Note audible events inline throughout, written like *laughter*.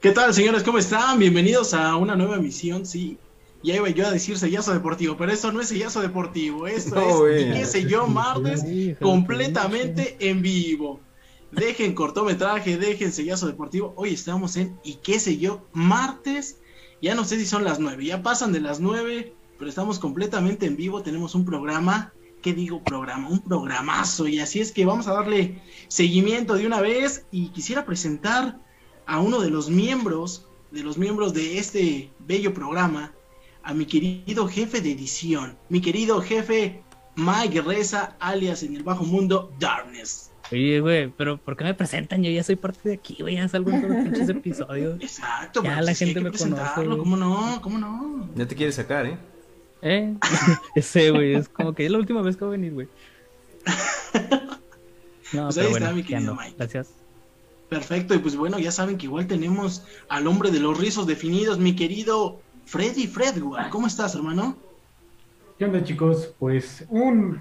¿Qué tal, señores? ¿Cómo están? Bienvenidos a una nueva emisión, sí. Ya iba yo a decir sellazo deportivo, pero esto no es sellazo deportivo, esto es, qué sé yo, martes, completamente en vivo. Dejen cortometraje, dejen sellazo deportivo. Hoy estamos en y qué sé yo, martes. Ya no sé si son las nueve, ya pasan de las nueve, pero estamos completamente en vivo. Tenemos un programa, ¿qué digo programa? Un programazo. Y así es que vamos a darle seguimiento de una vez. Y quisiera presentar a uno de los miembros, de los miembros de este bello programa, a mi querido jefe de edición, mi querido jefe Mike Reza, alias en el bajo mundo Darkness. Oye, güey, pero ¿por qué me presentan? Yo ya soy parte de aquí, güey, ya salgo en todos los pinches *laughs* episodios. Exacto, ya la gente me conoce. ¿Cómo no? ¿Cómo no? Ya te quieres sacar, ¿eh? ¿Eh? *laughs* Ese, güey, es como que es la última vez que voy a venir, güey. *laughs* No, pues ahí está mi querido Mike. Gracias. Perfecto, y pues bueno, ya saben que igual tenemos al hombre de los rizos definidos, mi querido Freddy Fredward. ¿Cómo estás, hermano? ¿Qué onda, chicos? Pues un,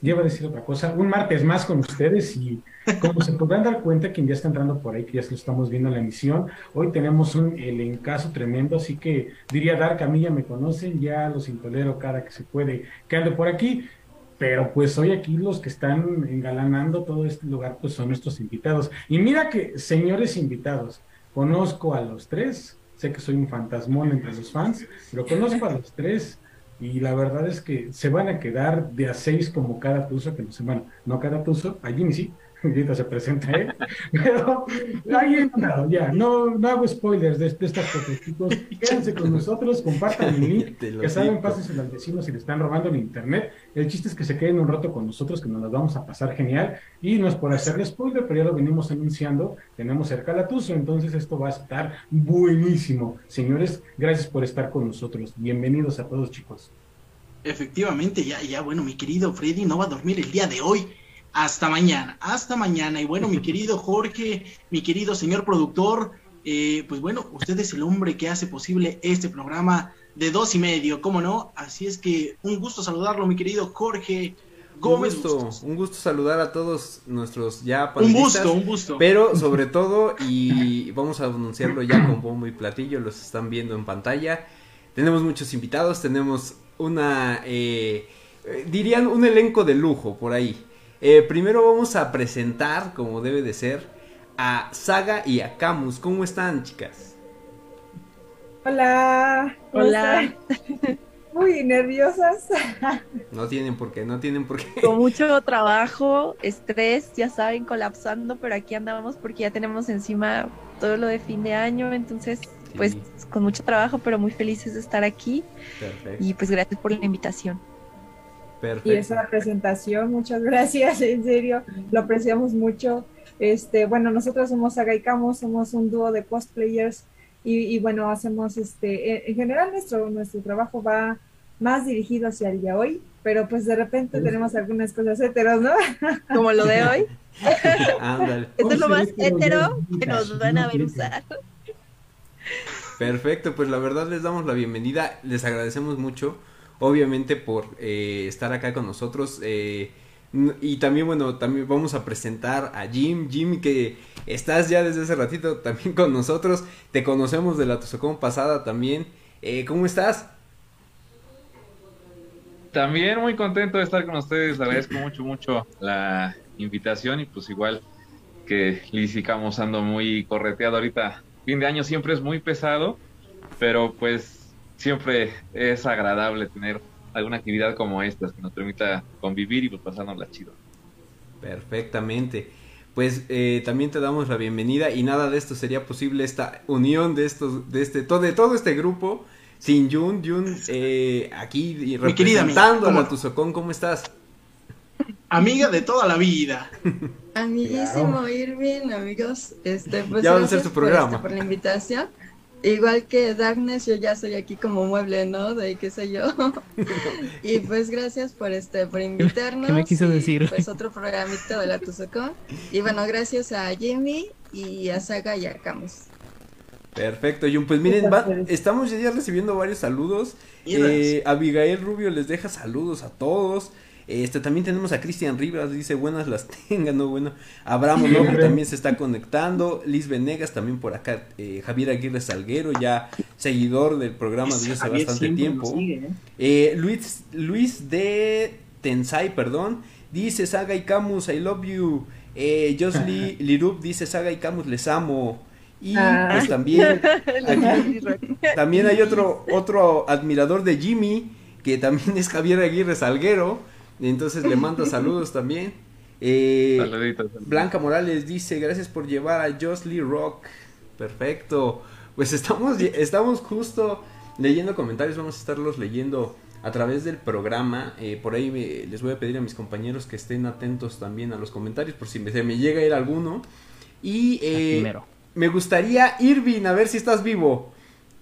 llevo a decir otra cosa, un martes más con ustedes y como se podrán dar cuenta, quien ya está entrando por ahí, que ya lo estamos viendo en la emisión, hoy tenemos un elencazo tremendo, así que diría Dark, a mí ya me conocen, ya los intolero cada que se puede que ande por aquí. Pero pues hoy aquí los que están engalanando todo este lugar pues son nuestros invitados. Y mira que, señores invitados, conozco a los tres, sé que soy un fantasmón entre los fans, pero conozco a los tres y la verdad es que se van a quedar de a seis como cada tuzo que nos bueno, no cada tuzo, allí ni sí, *laughs* ahorita se presenta él, pero ahí no, ya, no, no hago spoilers de, estas cosas, chicos, quédense con nosotros, compartan el link, *laughs* que saben, pásense al vecino si le están robando el internet, el chiste es que se queden un rato con nosotros, que nos las vamos a pasar genial, y no es por hacerle spoiler, pero ya lo venimos anunciando, tenemos cerca la tuzo, entonces esto va a estar buenísimo, señores, gracias por estar con nosotros, bienvenidos a todos chicos. Efectivamente, ya, ya, bueno, mi querido Freddy no va a dormir el día de hoy, hasta mañana, hasta mañana. Y bueno, mi querido Jorge, mi querido señor productor, eh, pues bueno, usted es el hombre que hace posible este programa de dos y medio, ¿cómo no? Así es que un gusto saludarlo, mi querido Jorge. Gómez un gusto, un gusto saludar a todos nuestros ya Un gusto, un gusto. Pero sobre todo, y vamos a anunciarlo ya con bombo y platillo, los están viendo en pantalla. Tenemos muchos invitados, tenemos una, eh, eh, dirían un elenco de lujo por ahí. Eh, primero vamos a presentar, como debe de ser, a Saga y a Camus. ¿Cómo están, chicas? Hola. Hola. Muy nerviosas. No tienen por qué, no tienen por qué. Con mucho trabajo, estrés, ya saben, colapsando, pero aquí andamos porque ya tenemos encima todo lo de fin de año, entonces, pues con mucho trabajo, pero muy felices de estar aquí. Perfecto. Y pues gracias por la invitación. Y esa presentación, muchas *laughs* gracias, en serio, lo apreciamos mucho. Este, bueno, nosotros somos Camus, somos un dúo de cosplayers y, y bueno, hacemos este, en general nuestro, nuestro trabajo va más dirigido hacia el de hoy, pero pues de repente tenemos algunas cosas heteros, ¿no? *laughs* Como lo de hoy. *laughs* Ándale. Esto es lo más hetero que nos van a ver usar. Perfecto, pues la verdad les damos la bienvenida, les agradecemos mucho obviamente por eh, estar acá con nosotros. Eh, y también, bueno, también vamos a presentar a Jim. Jim, que estás ya desde hace ratito también *laughs* con nosotros. Te conocemos de la Tuzocón pasada también. Eh, ¿Cómo estás? También muy contento de estar con ustedes. Agradezco mucho, mucho la invitación y pues igual que Liz y ando muy correteado ahorita. Fin de año siempre es muy pesado, pero pues siempre es agradable tener alguna actividad como esta que nos permita convivir y pues pasárnosla chido. Perfectamente. Pues eh, también te damos la bienvenida y nada de esto sería posible esta unión de estos, de este, todo, de todo este grupo sin Jun, Jun eh, aquí representando a la Tuzocón, ¿cómo estás? Amiga de toda la vida. Amiguísimo Irving, amigos, este, pues ya va a ser su programa. por la invitación. Igual que Darkness, yo ya soy aquí como mueble, ¿no? De qué sé yo. *laughs* y pues gracias por este, por invitarnos. ¿Qué me quiso decir? Pues otro programito de la Tuzocón. Y bueno, gracias a Jimmy y a Saga y a Camus. Perfecto, Jun. Pues miren, estamos ya recibiendo varios saludos. Eh, Abigail Rubio les deja saludos a todos. Este, también tenemos a Cristian Rivas, dice buenas las tengan, no bueno. Abraham López también se está conectando. Liz Venegas también por acá. Eh, Javier Aguirre Salguero, ya seguidor del programa desde hace bastante tiempo. ¿eh? Eh, Luis, Luis de Tensai, perdón. Dice Saga y Camus, I love you. Eh, Josly *laughs* Lirup dice Saga y Camus, les amo. Y ah. pues también, *laughs* *laughs* también hay otro, otro admirador de Jimmy, que también es Javier Aguirre Salguero. Entonces le mando *laughs* saludos también. Eh, Blanca Morales dice, gracias por llevar a Josly Rock. Perfecto. Pues estamos, estamos justo leyendo comentarios, vamos a estarlos leyendo a través del programa. Eh, por ahí les voy a pedir a mis compañeros que estén atentos también a los comentarios por si me, se me llega a ir alguno. Y eh, me gustaría, Irving, a ver si estás vivo.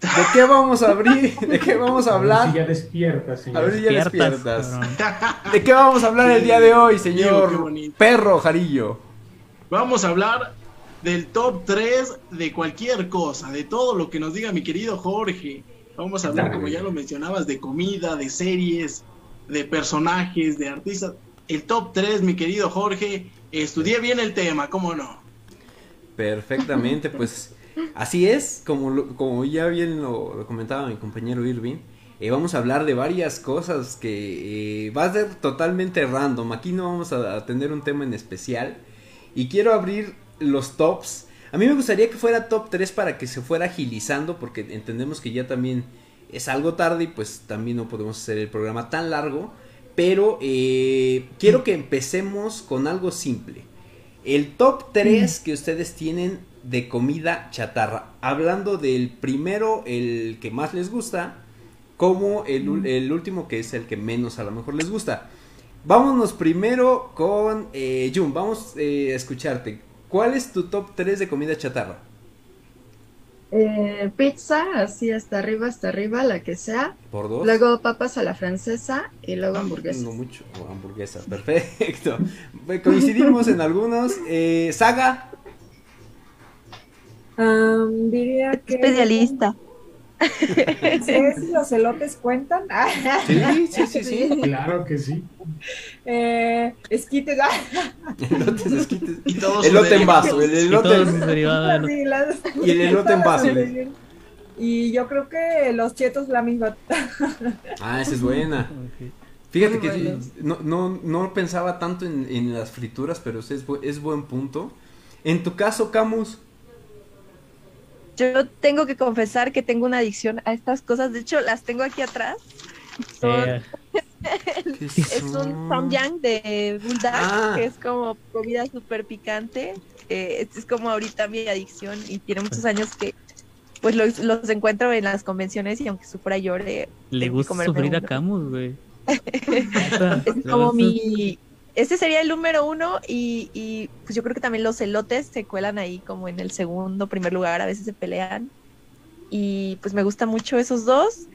¿De qué vamos a abrir? ¿De qué vamos a hablar? A ver si ya despiertas. A ver si ya despiertas. ¿De qué vamos a hablar el día de hoy, señor perro Jarillo? Vamos a hablar del top 3 de cualquier cosa, de todo lo que nos diga mi querido Jorge. Vamos a hablar, como ya lo mencionabas, de comida, de series, de personajes, de artistas. El top 3, mi querido Jorge. Estudié bien el tema, ¿cómo no? Perfectamente, pues así es, como, como ya bien lo, comentaba mi compañero Irving. Eh, vamos a hablar de varias cosas que eh, va a ser totalmente random. Aquí no vamos a, a tener un tema en especial. Y quiero abrir los tops a mí me gustaría que fuera top 3 para que se fuera agilizando, porque entendemos que ya también es algo tarde y pues también no podemos hacer el programa tan largo. Pero eh, quiero que empecemos con algo simple. El top 3 que ustedes tienen de comida chatarra. Hablando del primero, el que más les gusta, como el, último que es el que menos a lo mejor les gusta. Vámonos primero con eh, Jun, vamos eh, a escucharte. ¿Cuál es tu top 3 de comida chatarra? Eh, pizza, así hasta arriba, hasta arriba, la que sea. Por dos. Luego papas a la francesa y luego hamburguesas. No mucho, hamburguesas, *laughs* perfecto. Coincidimos en algunos. Eh, Saga. Diría que. Especialista. *laughs* si los elotes cuentan? sí, sí, sí, sí. *laughs* Claro que sí. Eh, esquites. *laughs* Elotes, esquites. Y todos elote en vaso. El elote y, el elote en vaso. Y yo creo que los chetos la misma. ah, esa es buena. Fíjate que no, no, no, pensaba tanto en, en las frituras, pero es, es buen punto. En tu caso, Camus, yo tengo que confesar que tengo una adicción a estas cosas. De hecho, las tengo aquí atrás. Eh. *laughs* es un Samyang de Bulldog, ah. que es como comida súper picante. Eh, es como ahorita mi adicción y tiene muchos años que pues los, los encuentro en las convenciones y aunque sufra llore. Le gusta sufrir a Camus, güey. *laughs* es como mi, este sería el número uno y, pues yo creo que también los elotes se cuelan ahí como en el segundo, primer lugar, a veces se pelean. Y pues me gustan mucho esos dos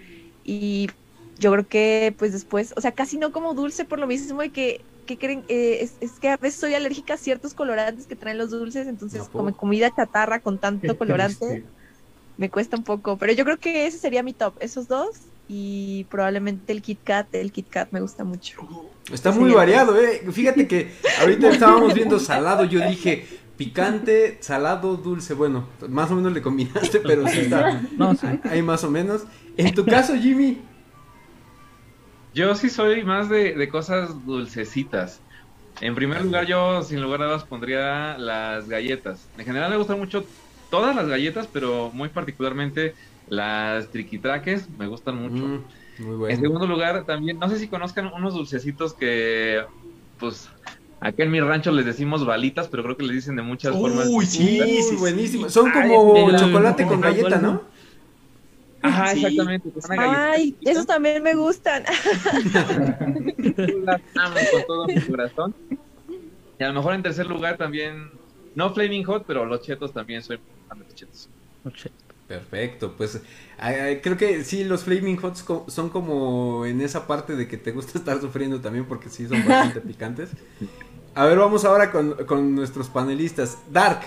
y yo creo que pues después, o sea, casi no como dulce por lo mismo de que, que creen, eh, es, que a veces soy alérgica a ciertos colorantes que traen los dulces, entonces como comida chatarra con tanto *laughs* colorante me cuesta un poco, pero yo creo que ese sería mi top, esos dos y probablemente el Kit Kat, el Kit Kat me gusta mucho. Está muy variado, eh. Fíjate que ahorita *laughs* estábamos viendo salado, yo dije picante, salado, dulce, bueno, más o menos le combinaste, *laughs* pero sí está. No, Hay más o menos. En tu caso, Jimmy. Yo sí soy más de, de cosas dulcecitas. En primer lugar, yo sin lugar a dudas pondría las galletas. En general me gustan mucho todas las galletas, pero muy particularmente las triquitraques me gustan mucho. Mm, muy bueno. En segundo lugar, también, no sé si conozcan unos dulcecitos que, pues, Aquí en mi rancho les decimos balitas, pero creo que les dicen de muchas formas. Uy, sí, sí, buenísimo. Son como chocolate con galleta, ¿no? Ajá, exactamente. Ay, esos también me gustan. *laughs* las amo con todo mi corazón. Y a lo mejor en tercer lugar también, no Flaming Hot, pero los chetos también soy fan de los chetos. Perfecto, pues creo que sí, los Flaming Hots son como en esa parte de que te gusta *laughs* estar sufriendo también porque sí son bastante *laughs* picantes. A ver, vamos ahora con, nuestros panelistas. Dark,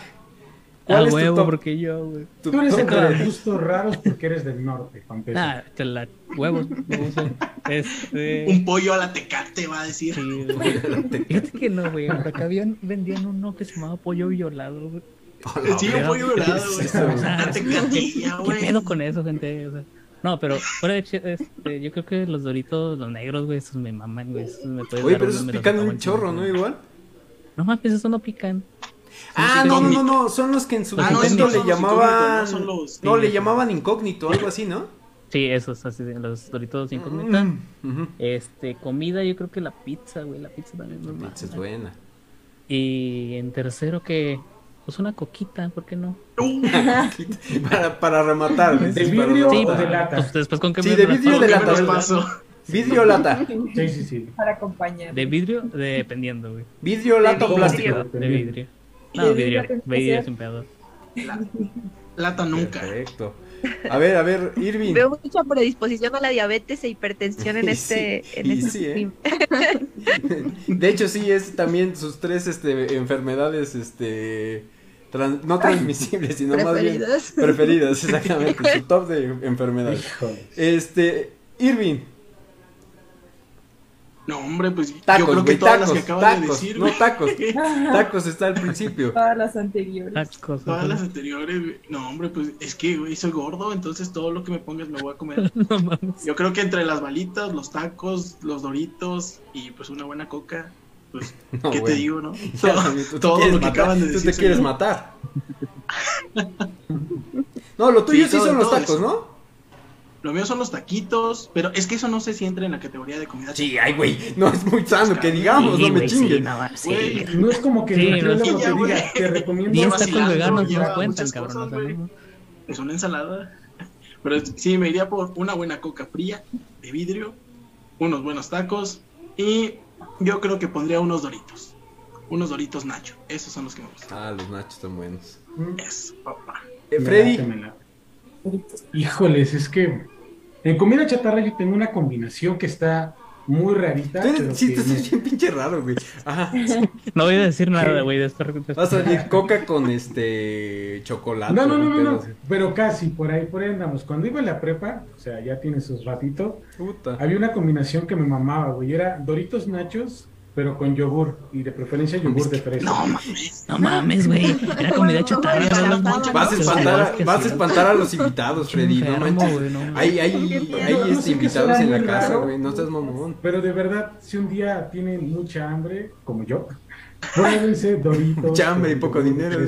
¿Cuál es huevo, tu porque yo, güey. Tú eres de gustos raros porque eres del norte, Juan Ah, te la huevos. este... Un pollo a la tecate, va a decir. Sí, *laughs* Fíjate que no, güey. Por acá habían, vendían uno que se llamaba pollo violado, güey. Sí, un pollo violado, güey. *laughs* ¿Qué pedo con eso, gente? O sea, no, pero fuera de este, yo creo que los doritos, los negros, güey, esos me maman, güey. Me Oye, pero esos pican un chorro, ¿no? Igual. No mames, esos no pican. Ah, no, no, no, son los que en su ah, momento le llamaban. No, le llamaban incógnito, algo así, ¿no? Sí, esos, así, los doritos incógnita. Mm, este, comida, yo creo que la pizza, güey, la pizza también es La pizza es buena. Y en tercero que, pues una coquita, ¿por qué no? para, para rematar. ¿De vidrio o de lata? Pues, después con qué Sí, de vidrio o de lata. ¿Vidrio o lata? Sí, sí, sí. Para acompañar. De vidrio, dependiendo, güey. ¿Vidrio, lata o plástico? De vidrio. No, vidrio, vidrio sin pedo. Lata nunca. Perfecto. A ver, a ver, Irving. Veo mucha predisposición a la diabetes e hipertensión en *laughs* este. en este ¿eh? *laughs* De hecho, sí, es también sus tres este, enfermedades este, no transmisibles, *laughs* sino más bien preferidas, exactamente. su top de enfermedades. Este, Irving. No, hombre, pues tacos, yo creo que todas tacos, las que acabas de decir. No, tacos. *laughs* tacos está al principio. Todas las anteriores. Tacos, todas las anteriores. No, hombre, pues es que, güey, soy gordo, entonces todo lo que me pongas me voy a comer. *laughs* no. Yo creo que entre las balitas, los tacos, los doritos y pues una buena coca, pues, *laughs* ¿qué te digo, no? *laughs* Todo, lo que acaban de decir. Tú te quieres matar. *laughs* no, lo tuyo sí, son los tacos, ¿no? Lo mío son los taquitos, pero es que eso no sé si entra en la categoría de comida. Sí, ay, güey, no es muy sano que digamos, no me chinguen. no, es como que sí, no, te diga, te recomiendo. 10 tacos veganos no cuentan, cabrón. es una ensalada. Pero sí, me iría por una buena coca fría de vidrio, unos buenos tacos y yo creo que pondría unos doritos. Unos doritos Nacho. Esos son los que me gustan. Ah, los Nachos están buenos. Eso, papá. Eh, Freddy. Híjoles, es que en comida chatarra yo tengo una combinación que está muy rarita. sí, tú estás bien pinche raro, güey. Ajá. No voy a decir nada, güey, Vas a salir coca con este chocolate. No, no, no, no, no, pero casi, por ahí, por ahí andamos. Cuando iba a la prepa, o sea, ya tiene sus ratitos, había una combinación que me mamaba, güey. Era Doritos Nachos pero con yogur y de preferencia yogur de fresa. No mames, no mames, güey. Era comida chatarra. Vas a espantar, a, vas a espantar a los invitados, Freddy. No manches. Hay, hay, hay este, invitados en la casa, güey. No estás mamón. Pero de verdad, si un día tienen mucha hambre, como yo, Pruébense Doritos. Mucha hambre y poco dinero.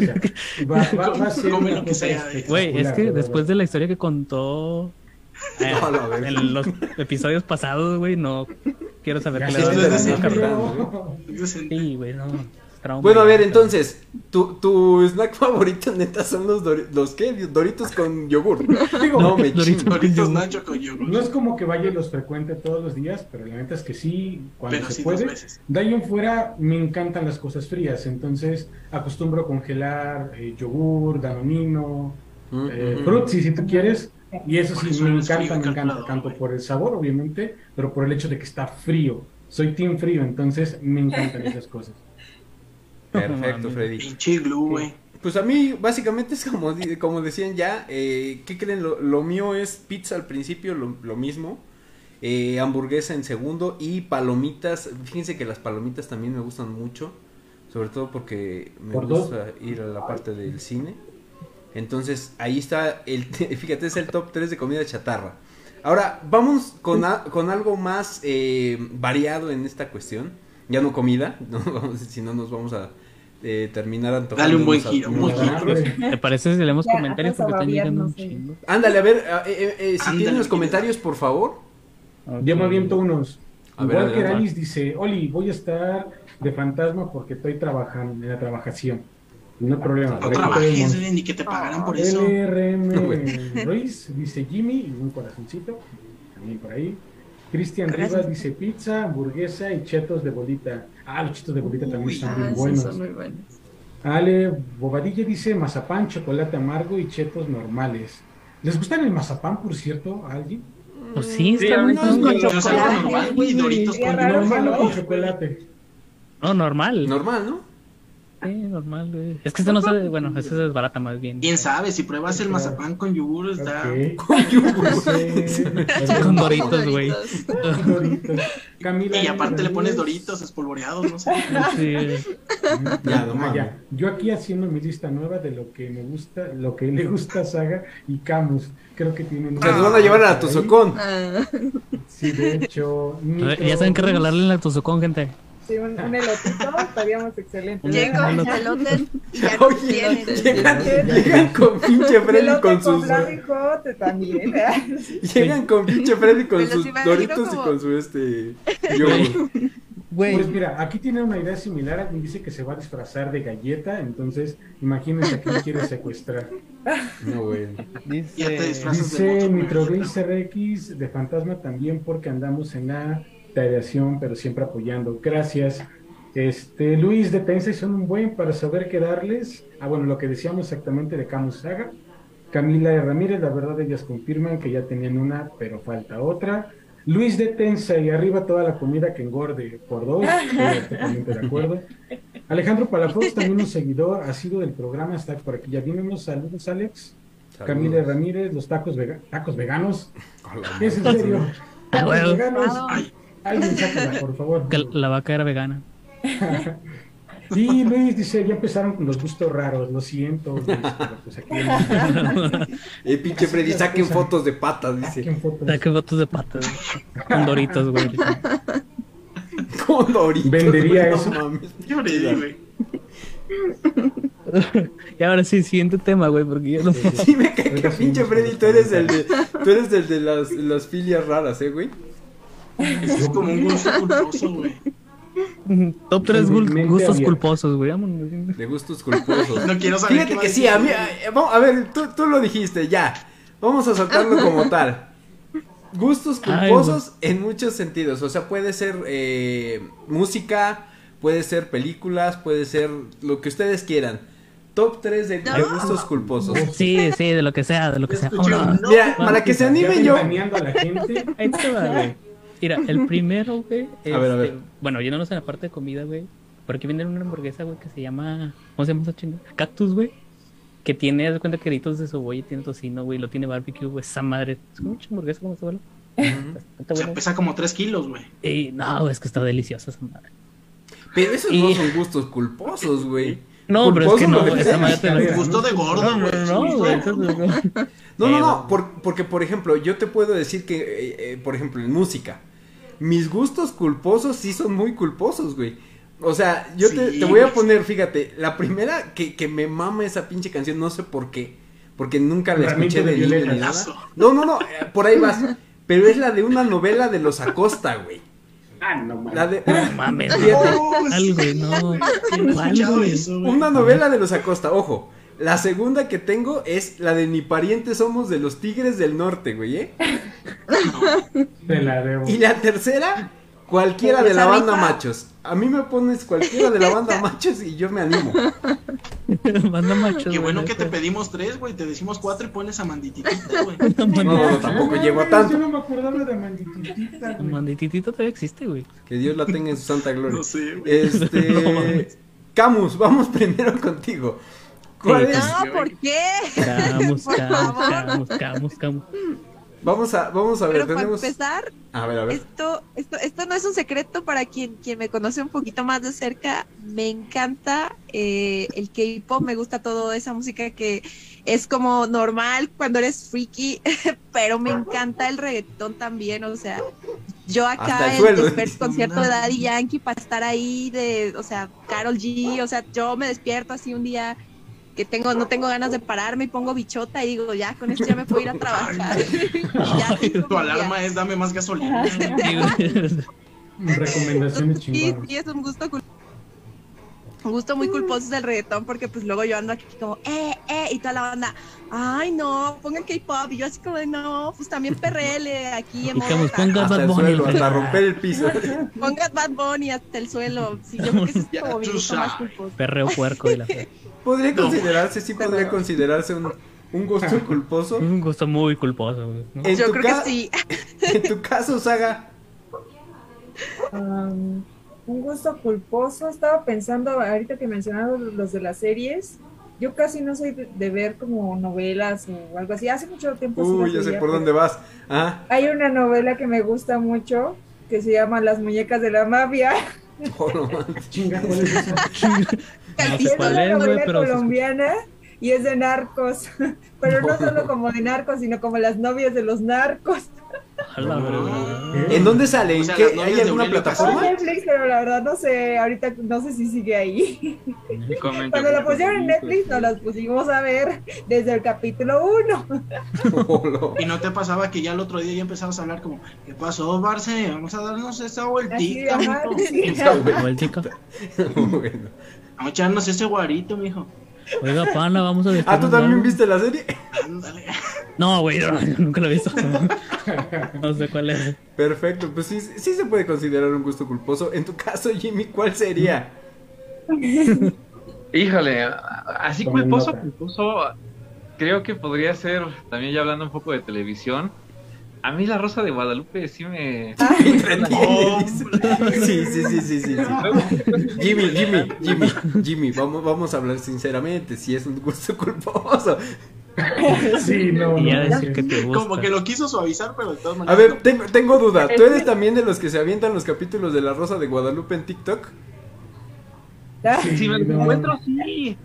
Va, va, va a ser lo que sea. Güey, es que después de la historia que contó *laughs* eh, en los episodios pasados, güey, no quiero saber qué le va Sí, güey, no. Bueno, a ver, entonces, tu, tu snack favorito neta son los, los ¿qué? Doritos con yogur. *laughs* no, me Doritos, Doritos Nacho con yogur. No es como que vaya y los frecuente todos los días, pero la neta es que sí, cuando se puede. De ahí en fuera me encantan las cosas frías, entonces acostumbro a congelar eh, yogur, danonino, mm, eh, mm. si tú quieres, y eso sí, me encanta, me encanta, tanto por el sabor, obviamente, pero por el hecho de que está frío. Soy team frío, entonces me encantan *laughs* esas cosas. Perfecto, Freddy. Pinche güey. Pues a mí, básicamente es como, como decían ya, eh, ¿qué creen? Lo, mío es pizza al principio, lo, mismo. Eh, hamburguesa en segundo y palomitas. Fíjense que las palomitas también me gustan mucho, sobre todo porque me gusta ir a la parte del cine. Entonces, ahí está, el, *laughs* fíjate, es el top 3 de comida chatarra. Ahora, vamos con, con algo más eh, variado en esta cuestión. Ya no comida, *laughs* si no nos vamos a eh, terminar antojando. Dale un buen giro, un buen giro. ¿Te parece si leemos comentarios? Porque están llegando un chingo. Ándale, a ver, eh, si tienen los comentarios, por favor. Ya me aviento unos. A Igual que Alice dice, Oli, voy a estar de fantasma porque estoy trabajando en la trabajación. No hay problema. No trabajes, ni que te pagaran por eso. LRM *laughs* Ruiz dice Jimmy y un corazoncito. También por ahí. Cristian Rivas dice pizza, hamburguesa y chetos de bolita. Ah, los chetos de bolita también están muy buenos. Son muy buenos. Ale Bobadilla dice mazapán, chocolate amargo y chetos normales. ¿Les gustan el mazapán, por cierto, a alguien? Pues sí, está muy normal, güey, Doritos con normal o con chocolate. No, normal. Normal, ¿no? Sí, normal, güey. Es que este no sabe, bueno, este se desbarata más bien. ¿Quién sabe? Si pruebas el mazapán con yogur, está... Con *laughs* yogur. con doritos, güey. Doritos. y aparte le pones doritos espolvoreados, no sé. Sí. Ya, no, ya. Yo aquí haciendo mi lista nueva de lo que me gusta, lo que le gusta a Saga y Camus. Creo que tienen... Se nos van a llevar a la Tuzocón. Sí, de hecho... Ya saben qué regalarle en la Tuzocón, gente. Sí, un, un elotito *laughs* estaríamos excelentes. Llegan con elotes y ya *laughs* Oye, llegan, llegan, con pinche Freddy con sus... Con también. ¿eh? Llegan con pinche Freddy con sus doritos y con su este... Pues mira, aquí tiene una idea similar. Alguien dice que se va a disfrazar de galleta, entonces imagínense a quién quiere secuestrar. No, güey. Dice, dice Nitroglycer X de fantasma también porque andamos en la aviación, pero siempre apoyando. Gracias. Este, Luis de Tensa son un buen para saber qué darles. Ah, bueno, lo que decíamos exactamente de Camus Saga. Camila y Ramírez, la verdad ellas confirman que ya tenían una, pero falta otra. Luis de Tensa y arriba toda la comida que engorde por dos, *laughs* estoy de acuerdo. Alejandro Palafox, también un seguidor, ha sido del programa, está por aquí. Ya vienen saludos, Alex. Camila Ramírez, los tacos, tacos veganos. ¿Es en serio? Tacos veganos. Alguien sáquela, por favor. Que la vaca era vegana. *laughs* Sí, Luis dice, ya empezaron con los gustos raros, lo siento. Luis, pero pues aquí *laughs* eh, pinche Freddy, saquen fotos de patas, dice. Saquen fotos, saquen fotos de patas. Con doritos, güey. *laughs* Con doritos. Vendería eso. Yo le güey. y ahora sí, siguiente tema, güey, porque yo no sé. Sí, me cae que pinche Freddy, tú eres el de, tú eres el de las, las filias raras, ¿eh, güey? Es como un gusto *laughs* culposo, güey. Top 3 gustos culposos, güey. De gustos culposos. No quiero saber. Fíjate que sí, a mí. Eh, a, ver, tú, tú, lo dijiste, ya. Vamos a soltarlo como tal. Gustos culposos en muchos sentidos. O sea, puede ser eh, música, puede ser películas, puede ser lo que ustedes quieran. Top 3 de, gustos culposos. Sí, sí, de lo que sea, de lo que sea. Mira, para que se anime yo. A la gente. Ahí te va, güey. Mira, el primero, güey. *laughs* a ver, a ver. Este, bueno, yéndonos en la parte de comida, güey. Por aquí viene una hamburguesa, güey, que se llama. ¿Cómo se llama esa chingada? Cactus, güey. Que tiene, de cuenta, queritos de cebolla y tiene tocino, güey. Lo tiene barbecue, güey. Esa madre. Es como mucha hamburguesa, como se vuelve. pesa como 3 kilos, güey. Y no, es que está deliciosa esa madre. Pero esos no son gustos culposos, güey. *laughs* No, pero es que no, esa madre te de gordo, güey. No, güey. No, no, no, porque por ejemplo, yo te puedo decir que, eh, eh, por ejemplo, en música, mis gustos culposos sí son muy culposos, güey. O sea, yo te, voy a poner, fíjate, la primera que, que me mama esa pinche canción, no sé por qué, porque nunca la escuché de niño ni nada. No, no, no, eh, por ahí vas. Pero es la de una novela de los Acosta, güey. Ah, no mames. La de, no mames, *laughs* algo, no. Una novela de los Acosta, ojo. La segunda que tengo es la de Ni parientes somos de los Tigres del Norte, güey, ¿eh? *laughs* la debo. Y la tercera, cualquiera de la banda Machos. A mí me pones cualquiera de la banda *laughs* Machos y yo me animo. *laughs* banda Machos. Qué bueno que te pedimos tres, güey. Te decimos cuatro y pones a Mandititita, *laughs* güey. no, no, tampoco llego a tanto. Yo no me acordaba de Mandititita, güey. Mandititita todavía existe, güey. Que Dios la tenga en su santa gloria. No sé, güey. Este... Camus, vamos primero contigo. No, ¿por qué? Camus, camus, camus, camus, Vamos a, vamos a ver, Pero para empezar, a ver, a ver. Esto, esto, esto no es un secreto para quien, quien me conoce un poquito más de cerca. Me encanta eh, el K-pop, me gusta toda esa música que es como normal cuando eres freaky, *laughs* pero me encanta el reggaetón también, o sea, yo acá el, el concierto de Daddy Yankee para estar ahí de, o sea, Carol G, o sea, yo me despierto así un día que tengo, no tengo ganas de pararme y pongo bichota y digo, ya, con esto ya me puedo ir a trabajar. *laughs* tu alarma es dame más gasolina. Recomendaciones chingonas. Sí, sí, es un gusto un gusto muy culposo del reggaetón porque pues luego yo ando aquí como, eh, eh, y toda la banda, ay no, pongan K-pop, y yo así como, no, pues también *laughs* perrele aquí en Digamos, ponga Bad Bunny. hasta romper el piso. *laughs* ponga Bad Bunny hasta el suelo, sí, yo creo que eso es *laughs* como mi gusto más culposo. Perreo puerco y la Podría considerarse, sí podría considerarse un, un gusto culposo. Un gusto muy culposo. Yo creo que sí. En tu caso, Saga. Um, Un gusto culposo. Estaba pensando, ahorita que mencionaron los de las series, yo casi no soy de, ver como novelas o algo así. Hace mucho tiempo. Uy, ya sé por dónde vas. Ah. Hay una novela que me gusta mucho que se llama Las muñecas de la mafia. *laughs* Oh, no, Chinga, ¿cuál es esa? *laughs* *laughs* es una novela colombiana y es de narcos. Pero no solo como de narcos, sino como las novias de los narcos. ¿En dónde sale? ¿Hay alguna plataforma? Netflix, pero la verdad no sé, ahorita no sé si sigue ahí. Cuando la pusieron en Netflix nos las pusimos a ver desde el capítulo 1. *laughs* ¿Y no te pasaba que ya el otro día ya empezabas a hablar como, ¿qué pasó, Barce? Vamos a darnos esa vueltita. *laughs* Esa vueltita. bueno. Vamos a echarnos ese guarito, mijo. Oiga, pana, vamos a ver. Ah, ¿tú también viste la serie? No, güey, nunca lo he visto. *laughs* No sé cuál es. Perfecto, pues sí, sí se puede considerar un gusto culposo. En tu caso, Jimmy, ¿cuál sería? *laughs* Híjole, así culposo, culposo, creo que podría ser, también ya hablando un poco de televisión, a mí la Rosa de Guadalupe sí me... sí, sí, sí, sí, sí, Jimmy, Jimmy, Jimmy, Jimmy, vamos, vamos a hablar sinceramente, si es un gusto culposo. *laughs* Sí, no, no. Como que lo quiso suavizar, pero de todas maneras. A ver, tengo, tengo duda. ¿Tú eres también de los que se avientan los capítulos de La Rosa de Guadalupe en TikTok? Sí, si me lo encuentro, sí.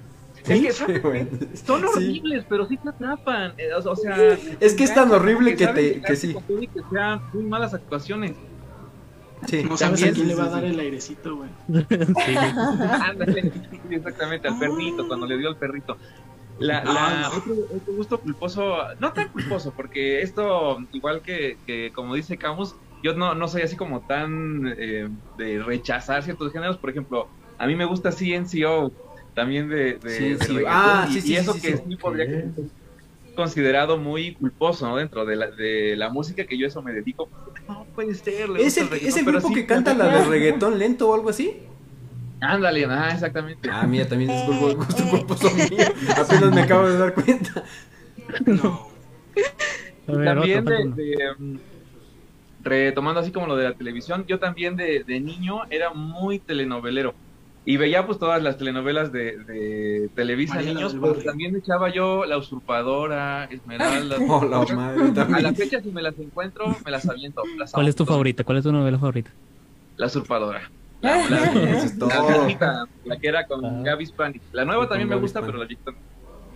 son horribles, pero sí te atrapan. Eh, o, sea, es que es tan horrible que, te que sí. Que sean muy malas actuaciones. Sí, no sabes a quién le va a dar el airecito, güey. *laughs* Sí. exactamente, al perrito, cuando le dio al perrito. La, la, otro, gusto culposo, no tan culposo, porque esto, igual que, que como dice Camus, yo no, no soy así como tan eh, de rechazar ciertos géneros. Por ejemplo, a mí me gusta CNCO, también de, de, sí, ah, sí, sí, y eso que sí. podría ser considerado muy culposo ¿no? dentro de la, de la música que yo eso me dedico. No puede ser es el, es el grupo que canta la de reggaetón lento o algo así ándale ah exactamente. Ah mira también es gusto culposo mío apenas me acabo de dar cuenta. No. También de, mm, retomando así como lo de la televisión yo también de, de niño era muy telenovelero. Y veía pues todas las telenovelas de, de Televisa. Niños, pero también echaba yo La Usurpadora, Esmeralda. *laughs* Oh, la madre, a la fecha si me las encuentro, me las aviento. ¿Cuál es tu favorita? ¿Cuál es tu novela favorita? La Usurpadora. *laughs* La, la, la, que era con ah. Gaby Spani. La nueva también me gusta, pero la vista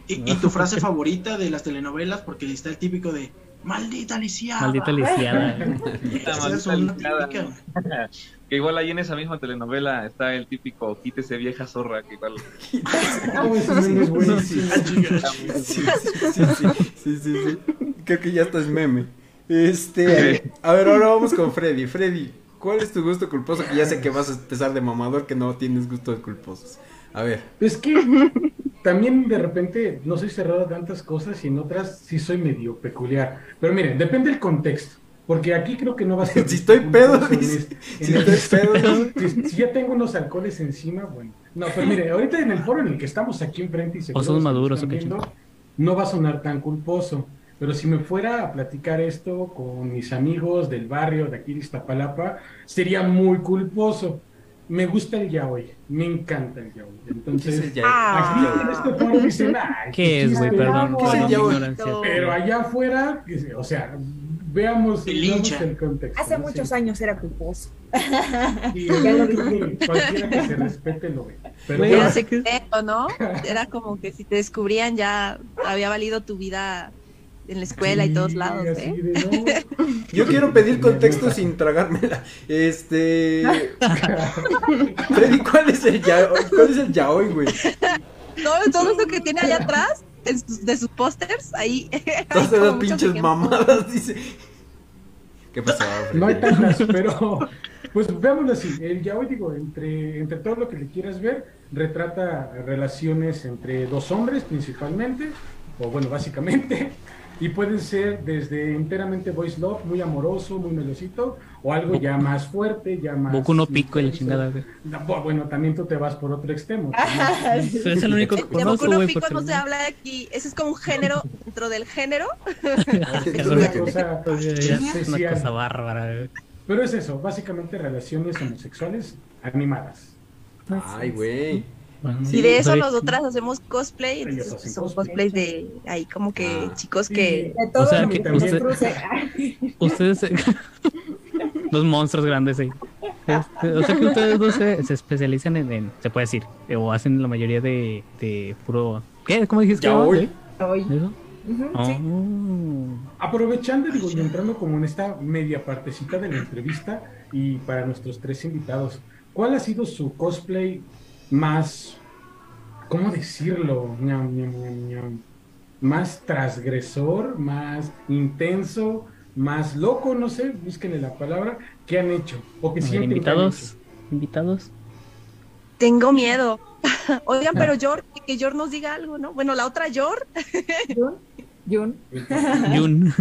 ¿Y, ¿Y tu frase favorita de las telenovelas? Porque está el típico de Maldita lisiada. Maldita lisiada. *laughs* Maldita lisiada. *laughs* que igual ahí en esa misma telenovela está el típico quítese vieja zorra, que igual. sí, sí, sí, Creo que ya esto es meme. Este, a ver, ahora vamos con Freddy. Freddy, ¿cuál es tu gusto culposo? Que ya sé que vas a empezar de mamador, que no tienes gustos culposos. A ver. Es que también de repente no soy cerrado a tantas cosas y en otras sí soy medio peculiar. Pero miren, depende del contexto. Porque aquí creo que no va a ser. *laughs* si estoy pedo, si, estoy *laughs* pedo. Si, ya tengo unos alcoholes encima, bueno. No, pero mire, ahorita en el foro en el que estamos aquí enfrente y se son maduros, no va a sonar tan culposo. Pero si me fuera a platicar esto con mis amigos del barrio de aquí de Iztapalapa, sería muy culposo me gusta el yaoi, me encanta el yaoi. Entonces, ¿Qué es el yaoi? aquí en este foro dicen, ¿qué es, güey? Perdón, ¿qué es el yaoi? Pero allá afuera, o sea, veamos el, el contexto. Hace muchos años era culposo. Y *laughs* ya lo dije, cualquiera que se respete lo ve. Pero era secreto, ¿no? Era como que si te descubrían ya había valido tu vida en la escuela y todos lados, ¿eh? *laughs* Yo quiero pedir contexto sin tragármela. Este. *laughs* Freddy, ¿cuál es el yaoi? ¿Cuál es el yaoi, güey? Todo, todo eso que tiene allá atrás, de sus pósters, ahí. *laughs* Todas esas pinches mamadas, dice. ¿Qué pasó? No hay tantas, pero. Pues veámoslo así. El yaoi, digo, entre, entre todo lo que le quieras ver, retrata relaciones entre dos hombres principalmente, o bueno, básicamente y pueden ser desde enteramente voice love, muy amoroso, muy melosito, o algo ya más fuerte, ya más... Boku no pico la chingada, Bueno, también tú te vas por otro extremo. *laughs* es el único que conozco, Boku no pico no se habla aquí, ese es como un género dentro del género. *laughs* es una cosa, *laughs* es una cosa bárbara, Pero es eso, básicamente relaciones homosexuales animadas. Ay, güey. Y de eso nosotras hacemos cosplay, entonces son cosplays de ahí como que ah. chicos que... o sea, que ustedes... *laughs* los monstruos grandes ahí. Este, o sea que ustedes dos se, especializan en, se puede decir, o hacen la mayoría de, de puro... ¿Qué? ¿Cómo dijiste? Ya hoy. ¿Eso? Oh. Aprovechando digo, y entrando como en esta media partecita de la entrevista y para nuestros tres invitados, ¿cuál ha sido su cosplay más, cómo decirlo, más transgresor, más intenso, más loco, no sé, búsquenle la palabra, que han hecho o que sienten invitados, invitados. Tengo miedo. *laughs* Oigan, pero Yor, que Yor nos diga algo, ¿no? Bueno, la otra Yor. Jun. Jun.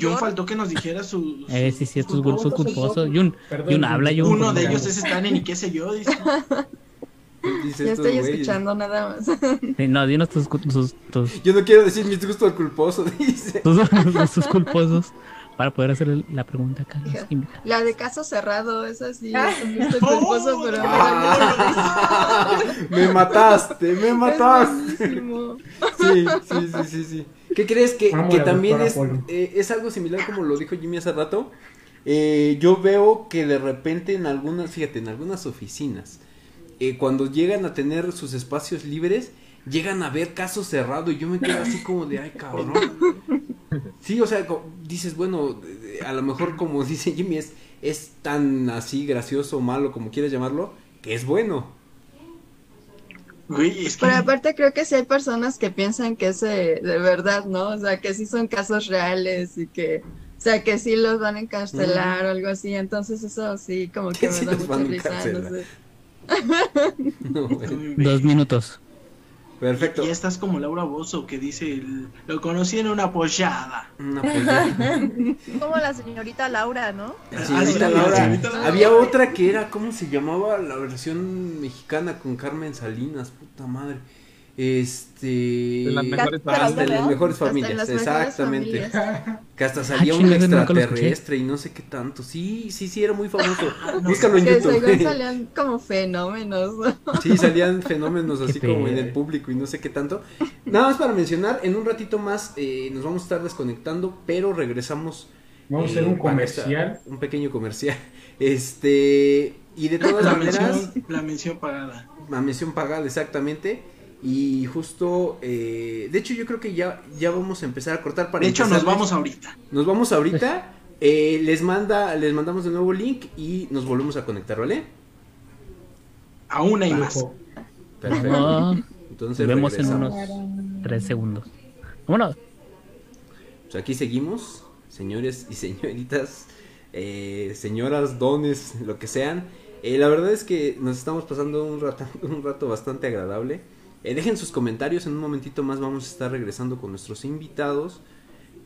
Jun faltó que nos dijera su. eh, sí, sí, estos gustos culposos. Jun, Jun, habla Jun. Uno de ellos es Stanen y qué sé yo, dice. *laughs* ya estoy escuchando nada más. *laughs* no, dinos tus, tus, tus, Yo no quiero decir mis gustos culposos, *laughs* dice. Tus, tus culposos para poder hacer la pregunta acá. La de caso cerrado, esa sí, es culposo, pero ah, me mataste, me mataste. Sí, sí, sí, sí, sí. ¿Qué crees que, que también es, eh, es algo similar como lo dijo Jimmy hace rato? Eh, yo veo que de repente en algunas, fíjate, en algunas oficinas, eh, cuando llegan a tener sus espacios libres, llegan a ver caso cerrado y yo me quedo así como de, ay cabrón. Sí, o sea, dices, bueno, a lo mejor como *laughs* dice Jimmy, es, es tan así gracioso malo como quieras llamarlo, que es bueno. Pero aparte creo que sí hay personas que piensan que es de verdad, ¿no? O sea, que sí son casos reales y que, o sea, que sí los van a encarcelar o algo así. Entonces eso sí como que me da mucha risa, no sé. *laughs* Dos minutos. Perfecto. Y, estás como Laura Bozo que dice, lo conocí en una pollada. Una pollada. *laughs* como la señorita Laura, ¿no? señorita Laura. Había otra que era, ¿cómo se llamaba? La versión mexicana con Carmen Salinas, puta madre. Este. En las mejores familias. las mejores familias, exactamente. *laughs* Que hasta salía ah, un extraterrestre y no sé qué tanto. Sí, sí, sí, era muy famoso. *laughs* Ah, Búscalo en YouTube. Que *laughs* salían como fenómenos. Sí, salían fenómenos así como en el público y no sé qué tanto. Nada más para mencionar, en un ratito más eh, nos vamos a estar desconectando, pero regresamos. Vamos a hacer un eh, comercial. un pequeño comercial. Este. Y de todas maneras. la mención pagada. La mención pagada, exactamente. Y justo, eh, de hecho yo creo que ya, ya vamos a empezar a cortar para... De hecho nos vamos ahorita. Nos vamos ahorita. *laughs* Eh, les manda, les mandamos de nuevo link y nos volvemos a conectar, ¿vale? Aún hay más. Perfecto. Entonces vemos en unos tres segundos. Vámonos. Pues aquí seguimos, señores y señoritas, eh, señoras, dones, lo que sean. la verdad es que nos estamos pasando un rato, *laughs* un rato bastante agradable. Eh, dejen sus comentarios, en un momentito más vamos a estar regresando con nuestros invitados,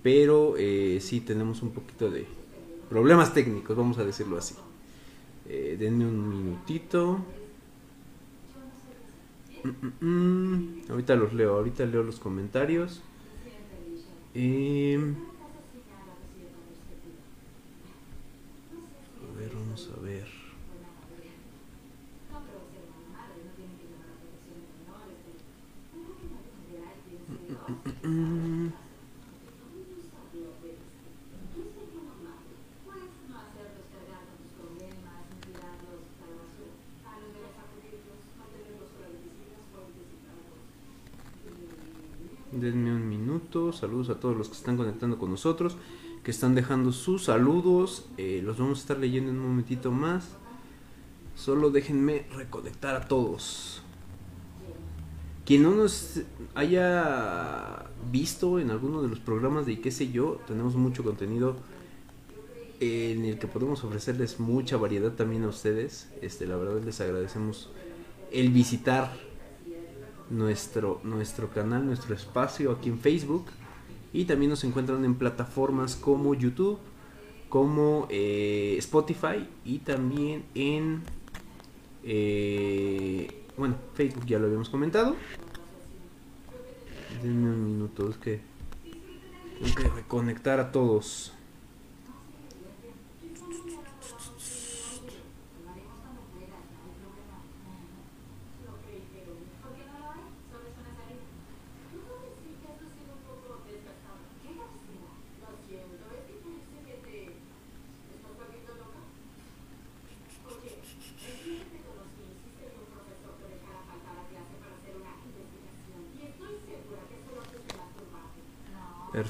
pero eh, sí tenemos un poquito de problemas técnicos, vamos a decirlo así. Eh, denme un minutito. Mm, mm, mm. Ahorita los leo, ahorita leo los comentarios. Em, a ver, vamos a ver. Denme un minuto. Saludos a todos los que están conectando con nosotros, que están dejando sus saludos. Eh, los vamos a estar leyendo en un momentito más. Solo déjenme reconectar a todos. Quien no nos haya visto en alguno de los programas de qué sé yo, tenemos mucho contenido en el que podemos ofrecerles mucha variedad también a ustedes. Este, la verdad les agradecemos el visitar nuestro, nuestro canal, nuestro espacio aquí en Facebook. Y también nos encuentran en plataformas como YouTube, como eh, Spotify y también en eh, bueno, Facebook ya lo habíamos comentado. Denme un minuto, es que tengo que reconectar a todos.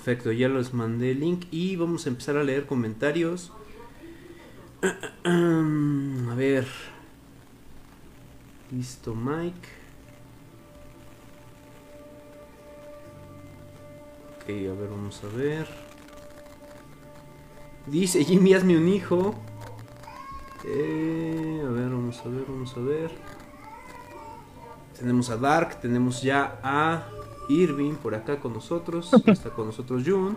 Perfecto, ya los mandé el link y vamos a empezar a leer comentarios. *clears throat* A ver. Listo, Mike. Ok, a ver, vamos a ver. Dice Jimmy, hazme un hijo. Eh, a ver, vamos a ver, vamos a ver. Tenemos a Dark, tenemos ya a Irving por acá con nosotros. *laughs* Está con nosotros Jun.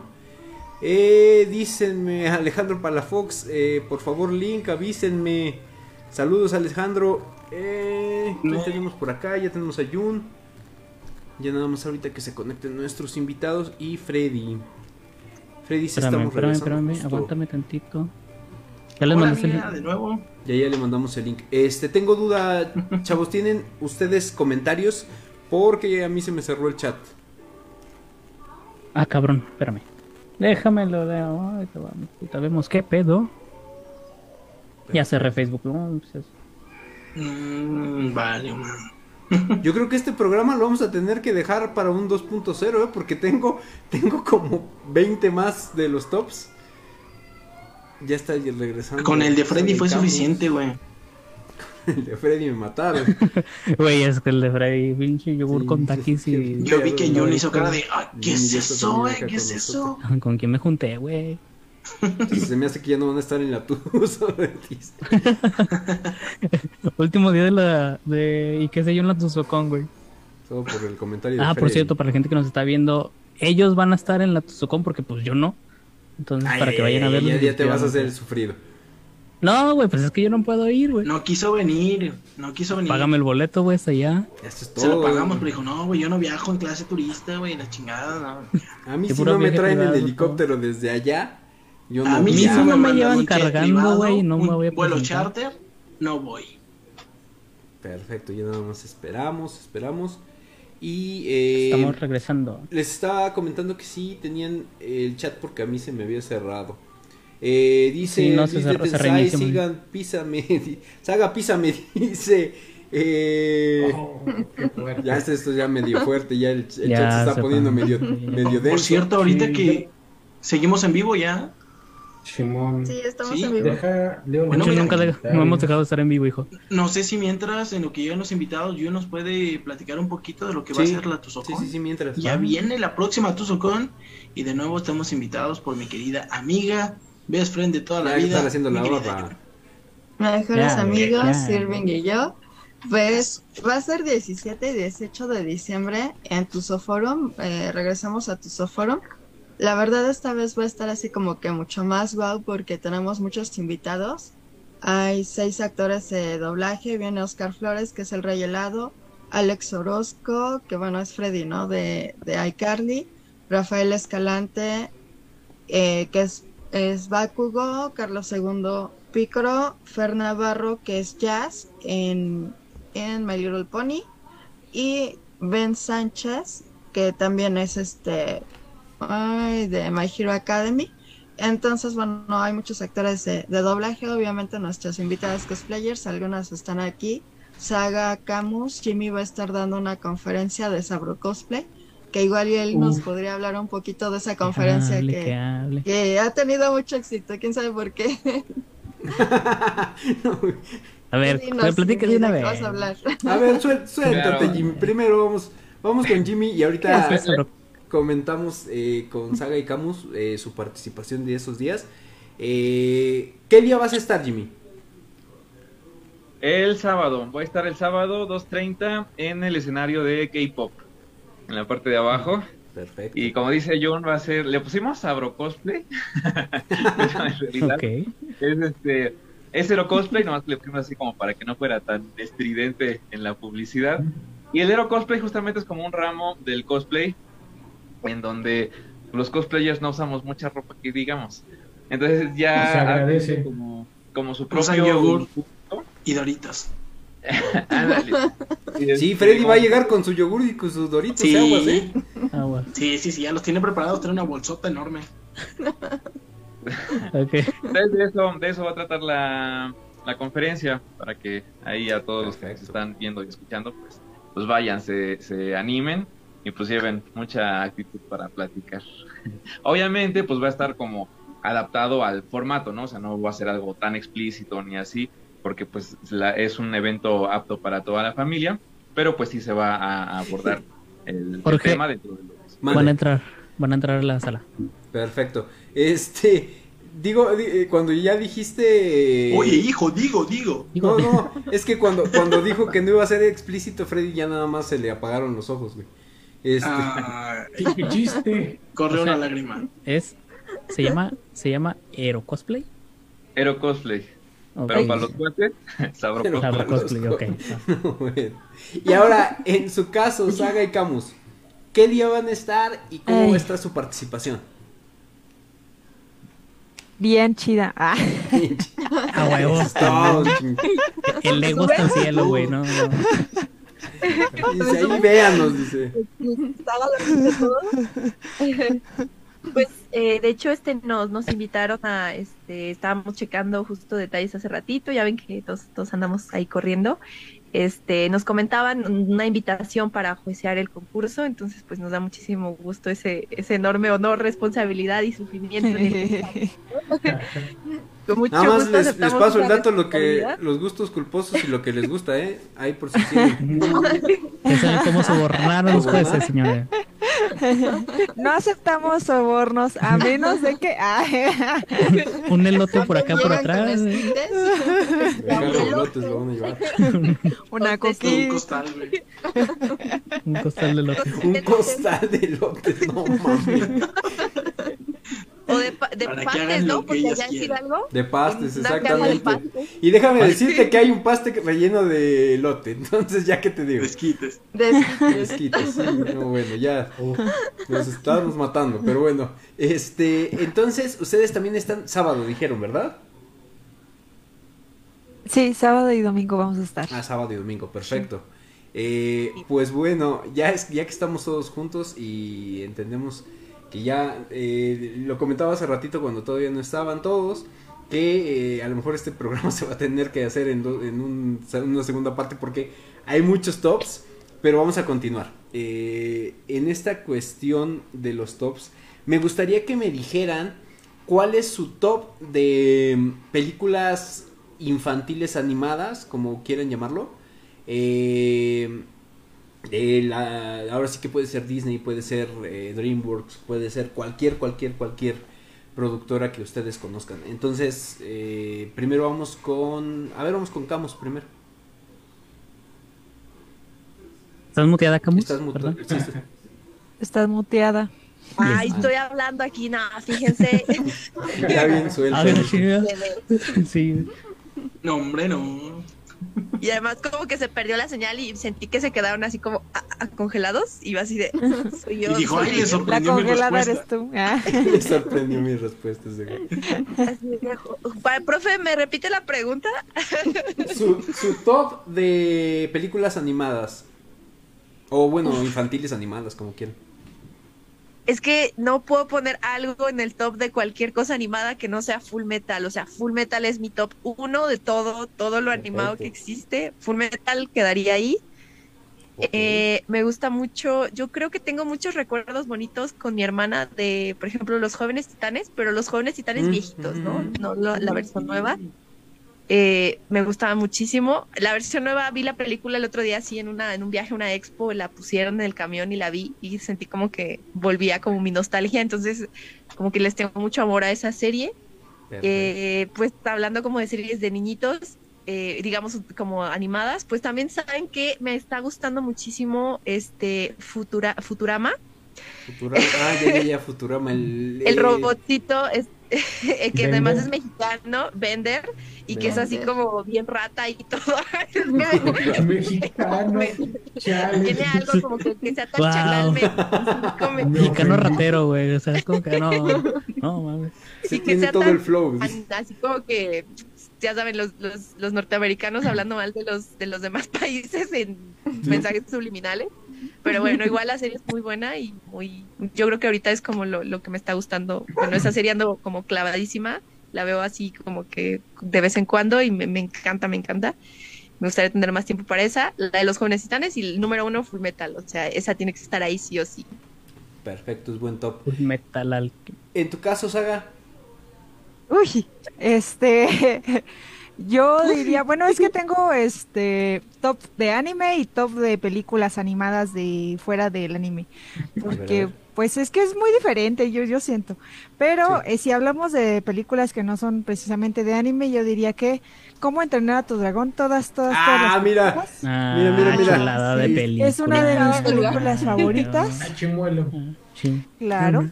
Eh, dícenme, *laughs* Alejandro Palafox, eh, por favor, link, avísenme. Saludos, Alejandro. Eh, ¿Quién tenemos por acá? Ya tenemos a Jun. Ya nada más ahorita que se conecten nuestros invitados y Freddy. Freddy, si estamos espérame, espérame, aguántame tantito. Ya les mandé el link. de nuevo. Ya, ya le mandamos el link. Este, tengo duda, *laughs* chavos, ¿tienen ustedes comentarios? Porque a mí se me cerró el chat. Ah, cabrón, espérame. Déjamelo de ahorita vemos qué pedo. Ya cerré Facebook. No, pues mm, vale, *laughs* Yo creo que este programa lo vamos a tener que dejar para un 2.0, ¿eh? porque tengo, *laughs* tengo como 20 más de los tops. Ya está regresando. Con el de Freddy fue suficiente, güey. El de Freddy me mataron. *laughs* Güey, es que el de Freddy, pinche yogur con taquis y. Yo vi que John hizo cara de, ¿qué es eso, güey? ¿Qué es eso? ¿Con quién me junté, güey? *laughs* Se me hace que ya no van a estar en la Tuzo. *laughs* Último día de la. De, ¿Y qué sé yo en la Tuzocon, güey? Todo por el comentario. ah, por cierto, para la gente que nos está viendo, ellos van a estar en la Tuzocon porque pues yo no. Entonces, para que vayan a verlo. Ya, ya te vas a hacer el sufrido. No, güey, pues es que yo no puedo ir, güey. No quiso venir, no quiso venir. Págame el boleto, güey, hasta allá. Eso es todo, Se lo pagamos, pero dijo, no, güey, yo no viajo en clase turista, güey, la chingada, no. A mí si no me traen el helicóptero desde allá, yo no A mí si no me llevan cargando, güey, no me voy a vuelo charter, no voy. Perfecto, ya nada más esperamos, esperamos. Y eh, estamos regresando. Les estaba comentando que sí tenían el chat porque a mí se me había cerrado. Eh, dice, sí, no, se, se, sigan, písame, *laughs* Saga, písame, *laughs* dice. Eh, oh, ya esto ya medio *laughs* fuerte, ya el, chat se está poniendo medio, medio denso. Por cierto, ahorita que seguimos en vivo ya. Simón. Sí, estamos en vivo. Deja, bueno, nunca no hemos dejado de estar en vivo, hijo. No sé si mientras, en lo que llegan los invitados, yo nos puede platicar un poquito de lo que va a ser la Tuzocon. Sí, sí, sí, mientras. Ya viene la próxima Tuzocon y de nuevo estamos invitados por mi querida amiga Ves frente toda la vida. haciendo la barra. *laughs* Mejores amigos, Sirving y yo. Pues va a ser 17 y 18 de diciembre en Tusoforum. Eh, regresamos a Tusoforum. La verdad esta vez va a estar así como que mucho más wow porque tenemos muchos invitados. Hay seis actores de doblaje. Viene Oscar Flores, que es el Rey Helado. Alex Orozco, que bueno, es Freddy, ¿no? De, de iCarly. Rafael Escalante, eh, que es es Bakugo, Carlos II Picoro, Fer Navarro, que es Jazz en, en My Little Pony, y Ben Sánchez, que también es este de My Hero Academy. Entonces, bueno, hay muchos actores de, de doblaje, obviamente nuestras invitadas cosplayers, algunas están aquí. Saga Camus, Jimmy va a estar dando una conferencia de Sabro Cosplay que igual y él nos podría hablar un poquito de esa conferencia que, ha tenido mucho éxito, quién sabe por qué. *laughs* a ver, me platicas de una vez. a, hablar. a ver, *laughs* suéltate, Jimmy. Primero vamos, vamos con Jimmy y ahorita comentamos eh, con Saga y Camus eh, su participación de esos días. Eh, ¿Qué día vas a estar, Jimmy? El sábado, voy a estar el sábado 2.30 en el escenario de K-Pop en la parte de abajo. Perfecto. Y como dice John, va a ser, le pusimos Sabro Cosplay. *laughs* okay. Es este, es Hero Cosplay, nomás le pusimos así como para que no fuera tan estridente en la publicidad. Y el Hero Cosplay justamente es como un ramo del cosplay en donde los cosplayers no usamos mucha ropa que digamos. Entonces ya se agradece como, como su propio yogur y doritos. *laughs* sí, Freddy va a llegar con su yogur y con sus doritos sí. aguas, ¿eh? Sí, sí, sí, ya los tiene preparados, tiene una bolsota enorme. *laughs* okay. de, eso, de eso va a tratar la, la conferencia, para que ahí a todos los que están viendo y escuchando, pues, pues vayan, se, se animen y pues lleven mucha actitud para platicar. *laughs* Obviamente, pues va a estar como adaptado al formato, ¿no? O sea, no va a ser algo tan explícito ni así, porque pues es un evento apto para toda la familia, pero pues sí se va a abordar el, tema dentro de Van a entrar, van a entrar a la sala. Perfecto. Este, digo, eh, cuando ya dijiste... Oye, hijo, digo, digo. No, no, *laughs* es que cuando, cuando dijo que no iba a ser explícito, Freddy ya nada más se le apagaron los ojos, güey. Este... Ah, *laughs* qué chiste. Corre una lágrima. Es, se llama, se llama Ero Cosplay. Ero Cosplay. Pero para los cuates, *laughs* Sabro Cosplay. okay. *laughs* Y ahora, en su caso, Saga y Camus, ¿qué día van a estar y cómo está su participación? Bien chida. *laughs* Ah. A huevos. El ego está al cielo, güey, no, no. Dice, ahí véanos, dice. Pues, eh, de hecho, este nos, nos invitaron a, este, estábamos checando justo detalles hace ratito, ya ven que todos, todos andamos ahí corriendo, este, nos comentaban una invitación para juiciar el concurso, entonces pues nos da muchísimo gusto ese, ese enorme honor, responsabilidad y sufrimiento. *laughs* *laughs* Con mucho Nada más les, les, paso el dato lo que los gustos culposos y lo que les gusta, ¿eh? Ahí por si quieren. *laughs* saben cómo sobornar los jueces, señores. No aceptamos sobornos a menos de que *laughs* un elote por acá por atrás. *laughs* Una coquilla. Un costal, güey. Un costal de lotes. Un costal de lotes, no mames. O de, de pastes, ¿no? Porque allá decir algo. De pastes, exactamente. Y déjame decirte que hay un paste relleno de lote. *laughs* Entonces, ¿ya qué te digo? Desquites. Desquites. sí. bueno, ya. *laughs* nos estamos matando. Pero bueno, este. Entonces, ustedes también están sábado, dijeron, ¿verdad? Sí, sábado y domingo vamos a estar. Ah, sábado y domingo, perfecto. Eh, pues bueno, ya, es, ya que estamos todos juntos y entendemos que ya eh, lo comentaba hace ratito cuando todavía no estaban todos, que eh, a lo mejor este *laughs* programa se va a tener que hacer en, en una segunda parte porque hay muchos tops, pero vamos a continuar. Eh, en esta cuestión de los tops, me gustaría que me dijeran cuál es su top de películas infantiles animadas, como quieran llamarlo. Eh, ahora sí que puede ser Disney, puede ser eh, DreamWorks, puede ser cualquier, cualquier, cualquier productora que ustedes conozcan. Entonces, eh, primero vamos con... A ver, vamos con Camus primero. ¿Estás muteada, Camus? Estás, muteada. Estás muteada. Ay, estoy hablando aquí, nada, fíjense. *laughs* ya bien suelto. *laughs* sí. No, hombre, no. *laughs* Y además como que se perdió la señal y sentí que se quedaron así como congelados y iba así de *laughs* soy yo. Y dijo, ay, le sorprendió la congelada eres tú. Ah. *laughs* le sorprendió mi respuesta. profe, ¿me repite la pregunta? su, su top de películas animadas. O bueno, infantiles animadas, como quieran es que no puedo poner algo en el top de cualquier cosa animada que no sea Full Metal. O sea, Full Metal es mi top uno de todo, todo lo animado que existe. Full Metal quedaría ahí. Eh, me gusta mucho, yo creo que tengo muchos recuerdos bonitos con mi hermana de, por ejemplo, los jóvenes titanes, pero los jóvenes titanes mm, viejitos, ¿no? No la versión nueva. Eh, me gustaba muchísimo. La versión nueva vi la película el otro día así en una en un viaje una expo, la pusieron en el camión y la vi y sentí como que volvía como mi nostalgia, entonces como que les tengo mucho amor a esa serie. Eh, pues hablando como de series de niñitos, eh, digamos como animadas, pues también saben que me está gustando muchísimo este Futura, Futurama. Futurama, ah, ya, ya, Futurama, el, *laughs* el robotito, es, *laughs* que además es mexicano, Bender, y que es así como bien rata y todo. *laughs* Mexicano. Tiene algo como que, que sea tan wow. *laughs* Mexicano ratero, güey. O sea, es como que no. No, mames. Sí, que sea todo tan, el flow. Así como que ya saben, los, los, los, norteamericanos hablando mal de los, de los demás países en mensajes subliminales. Pero bueno, igual la serie es muy buena y muy. Yo creo que ahorita es como lo, lo que me está gustando. Bueno, esa serie ando como clavadísima. La veo así como que de vez en cuando y me, me encanta, me encanta. me gustaría tener más tiempo para esa, la de los jóvenes titanes y el número uno Full Metal, o sea, esa tiene que estar ahí sí o sí. Perfecto, es buen top. Full Metal al... En tu caso, Saga. Uy, este, *laughs* yo diría, bueno, es que tengo este top de anime y top de películas animadas de fuera del anime, porque pues es que es muy diferente, yo, yo siento. Pero eh, si hablamos de películas que no son precisamente de anime, yo diría que ¿Cómo entrenar a tu dragón? Todas, todas, ah, todas. Las mira. Ah, mira, mira, mira. De Es una de mis películas favoritas. Ah, chimuelo. Claro.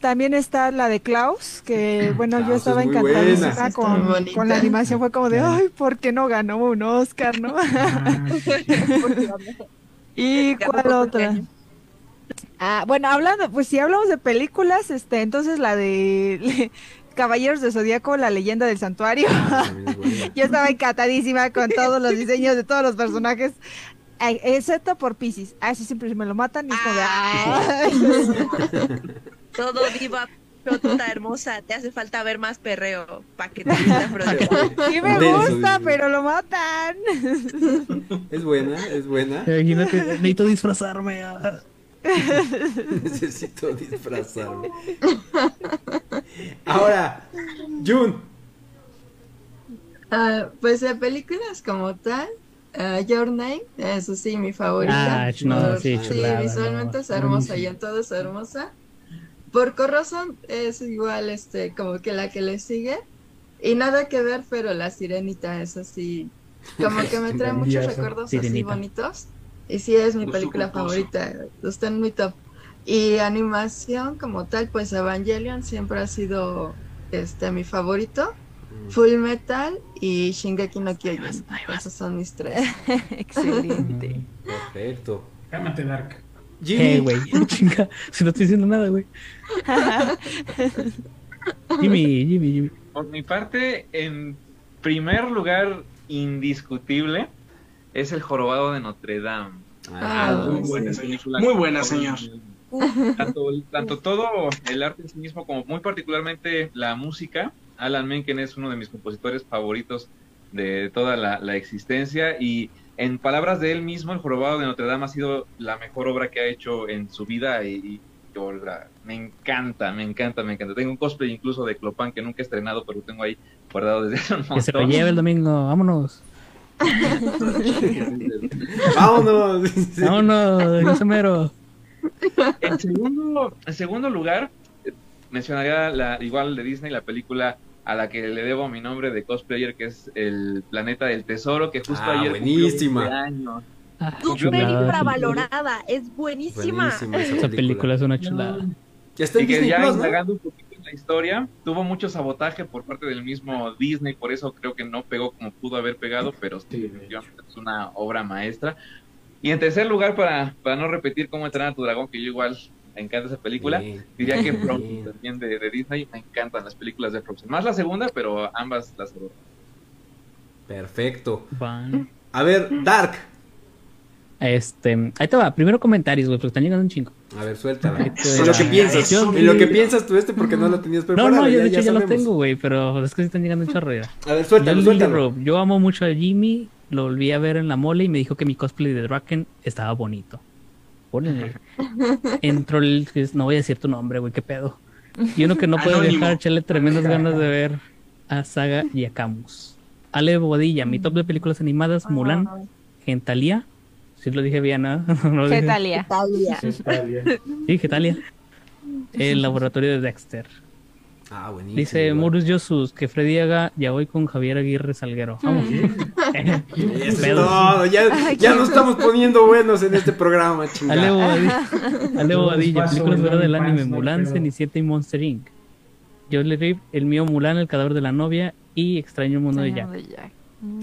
También está la de Klaus, que bueno, yo estaba encantadísima con, con, la animación, fue como de, ay, ¿por qué no ganó un Oscar, no? Ah, *laughs* ¿Y cuál otra? Ah, bueno, hablando, pues si hablamos de películas, este, entonces la de *laughs* Caballeros de Zodíaco, la leyenda del santuario. *laughs* Yo estaba encantadísima con todos los diseños de todos los personajes, excepto por Pisces. Ah, sí, siempre me lo matan y es como de... Todo viva toda *laughs* hermosa, te hace falta ver más perreo para que te Sí me gusta, pero lo matan. *laughs* Es buena, es buena. Imagínate, necesito disfrazarme. *laughs* Necesito disfrazarme. Ahora, Jun. Uh, pues de películas como tal, uh, Your Name, eso sí, mi favorita. Ah, no, sí, visualmente es hermosa y en todo es hermosa. Por Corazón es igual, este, como que la que le sigue. Y nada que ver, pero la sirenita es así, como que me *laughs* trae muchos recuerdos así bonitos. Y sí es mi película favorita, está en mi top. Y animación como tal, pues Evangelion siempre ha sido este mi favorito. Mm. Full Metal y Shingeki no Kyojin. Esos son mis tres. *laughs* Excelente. Perfecto. Cámate, Dark. Jimmy. güey, *laughs* chinga, si no estoy diciendo nada, güey. Jimmy, Jimmy, Jimmy. Por mi parte, en primer lugar, indiscutible, es El Jorobado de Notre Dame. Ah, muy, buena, muy buena, señor. Tanto, tanto, todo el arte en sí mismo como muy particularmente la música. Alan Menken es uno de mis compositores favoritos de toda la, existencia y en palabras de él mismo, El Jorobado de Notre Dame ha sido la mejor obra que ha hecho en su vida y, yo me encanta, me encanta, me encanta. Tengo un cosplay incluso de Clopan que nunca he estrenado, pero lo tengo ahí guardado desde hace un montón. Que se lo lleve el domingo, vámonos. *laughs* Vámonos. Vámonos, mero. En segundo, en segundo lugar, mencionaría la, igual de Disney la película a la que le debo mi nombre de cosplayer, que es El Planeta del Tesoro, que justo ah, ayer buenísima. años. Ah, Súper infravalorada, es buenísima. esa, película. es una chulada. Ya está y que ya indagando un poquito la historia. Tuvo mucho sabotaje por parte del mismo Disney, por eso creo que no pegó como pudo haber pegado, pero sí, es una obra maestra. Y en tercer lugar, para, para no repetir cómo entrenar a tu dragón, que yo igual me encanta esa película, diría que Frozen *laughs* también de, Disney, me encantan las películas de Frozen. Más la segunda, pero ambas las adoro. Perfecto. A ver, Dark, este, ahí te va, primero comentarios, güey, porque están llegando un chingo. A ver, suéltala. En lo que piensas, en lo que piensas tú este porque no lo tenías preparado. No, no, yo de hecho ya, lo tengo, güey, pero es que sí están llegando un chorro A ver, suéltalo, suéltalo. Yo amo mucho a Jimmy, lo volví a ver en la mole y me dijo que mi cosplay de Draken estaba bonito. Ponle. Entró el, *laughs* no voy a decir tu nombre, güey, qué pedo. Y uno que no puede dejar echarle tremendas ganas de ver a Saga y a Camus. Ale Bodilla, mi top de películas animadas, Mulan, Gentalia, Sí lo dije bien, ¿no? *laughs* no Getalia. Sí, Getalia. El *laughs* laboratorio de Dexter. Ah, buenísimo. Dice Murus Yosus que Freddy haga ya voy con Javier Aguirre Salguero. Vamos. Todo. Ya, ya nos estamos poniendo buenos en este programa, chingada. Ale Bobadilla. Ale Bobadilla. Películas del anime. Mulan, Cenicienta y Monster Inc. Yo le Rip, el mío Mulan, el cadáver de la novia y Extraño mundo de Jack.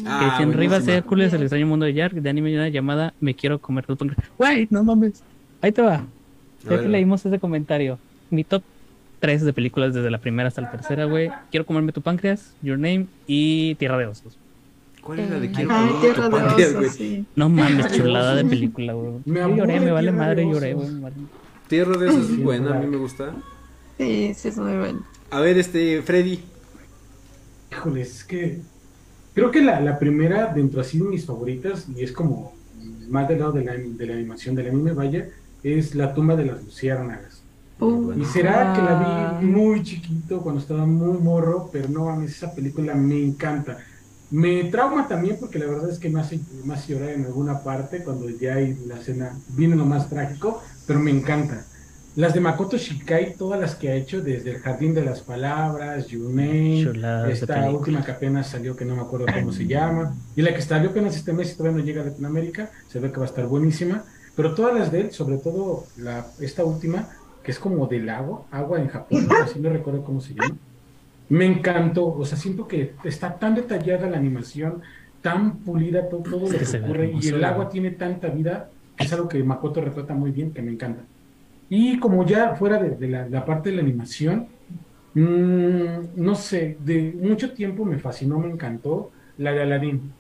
Ah, que en Rivas Hércules, el extraño mundo de Jack, de anime llamada Me quiero comer tu páncreas. Güey, no mames. Ahí te va. Ya que leímos ese comentario. Mi top 3 de películas desde la primera hasta la tercera, güey. Quiero comerme tu páncreas, Your Name y Tierra de Osos. ¿Cuál es la de Quiero güey? No mames, chulada de película, güey. *laughs* Me lloré, me vale madre, lloré, güey. Tierra de Osos es buena, a mí me gusta. Sí, sí, es muy buena. A ver, este, Freddy. Híjole, es que Creo que la, la primera, dentro así de mis favoritas, y es como más del lado de la, de la animación del anime, vaya, es La tumba de las luciérnagas. Uh, y será que la vi muy chiquito, cuando estaba muy morro, pero no, esa película me encanta. Me trauma también porque la verdad es que me hace, me hace llorar en alguna parte cuando ya hay la escena, viene lo más trágico, pero me encanta. Las de Makoto Shikai, todas las que ha hecho, desde El Jardín de las Palabras, Yunei, esta última que apenas salió, que no me acuerdo cómo se llama, y la que salió apenas este mes y todavía no llega a Latinoamérica, se ve que va a estar buenísima, pero todas las de él, sobre todo la, esta última, que es como del agua, agua en Japón, así no recuerdo cómo se llama, me encantó, o sea, siento que está tan detallada la animación, tan pulida todo, lo que ocurre, y el agua tiene tanta vida, es algo que Makoto retrata muy bien, que me encanta. Y como ya fuera de, la, parte de la animación, mm, no sé, de mucho tiempo me fascinó, me encantó la de Aladdin.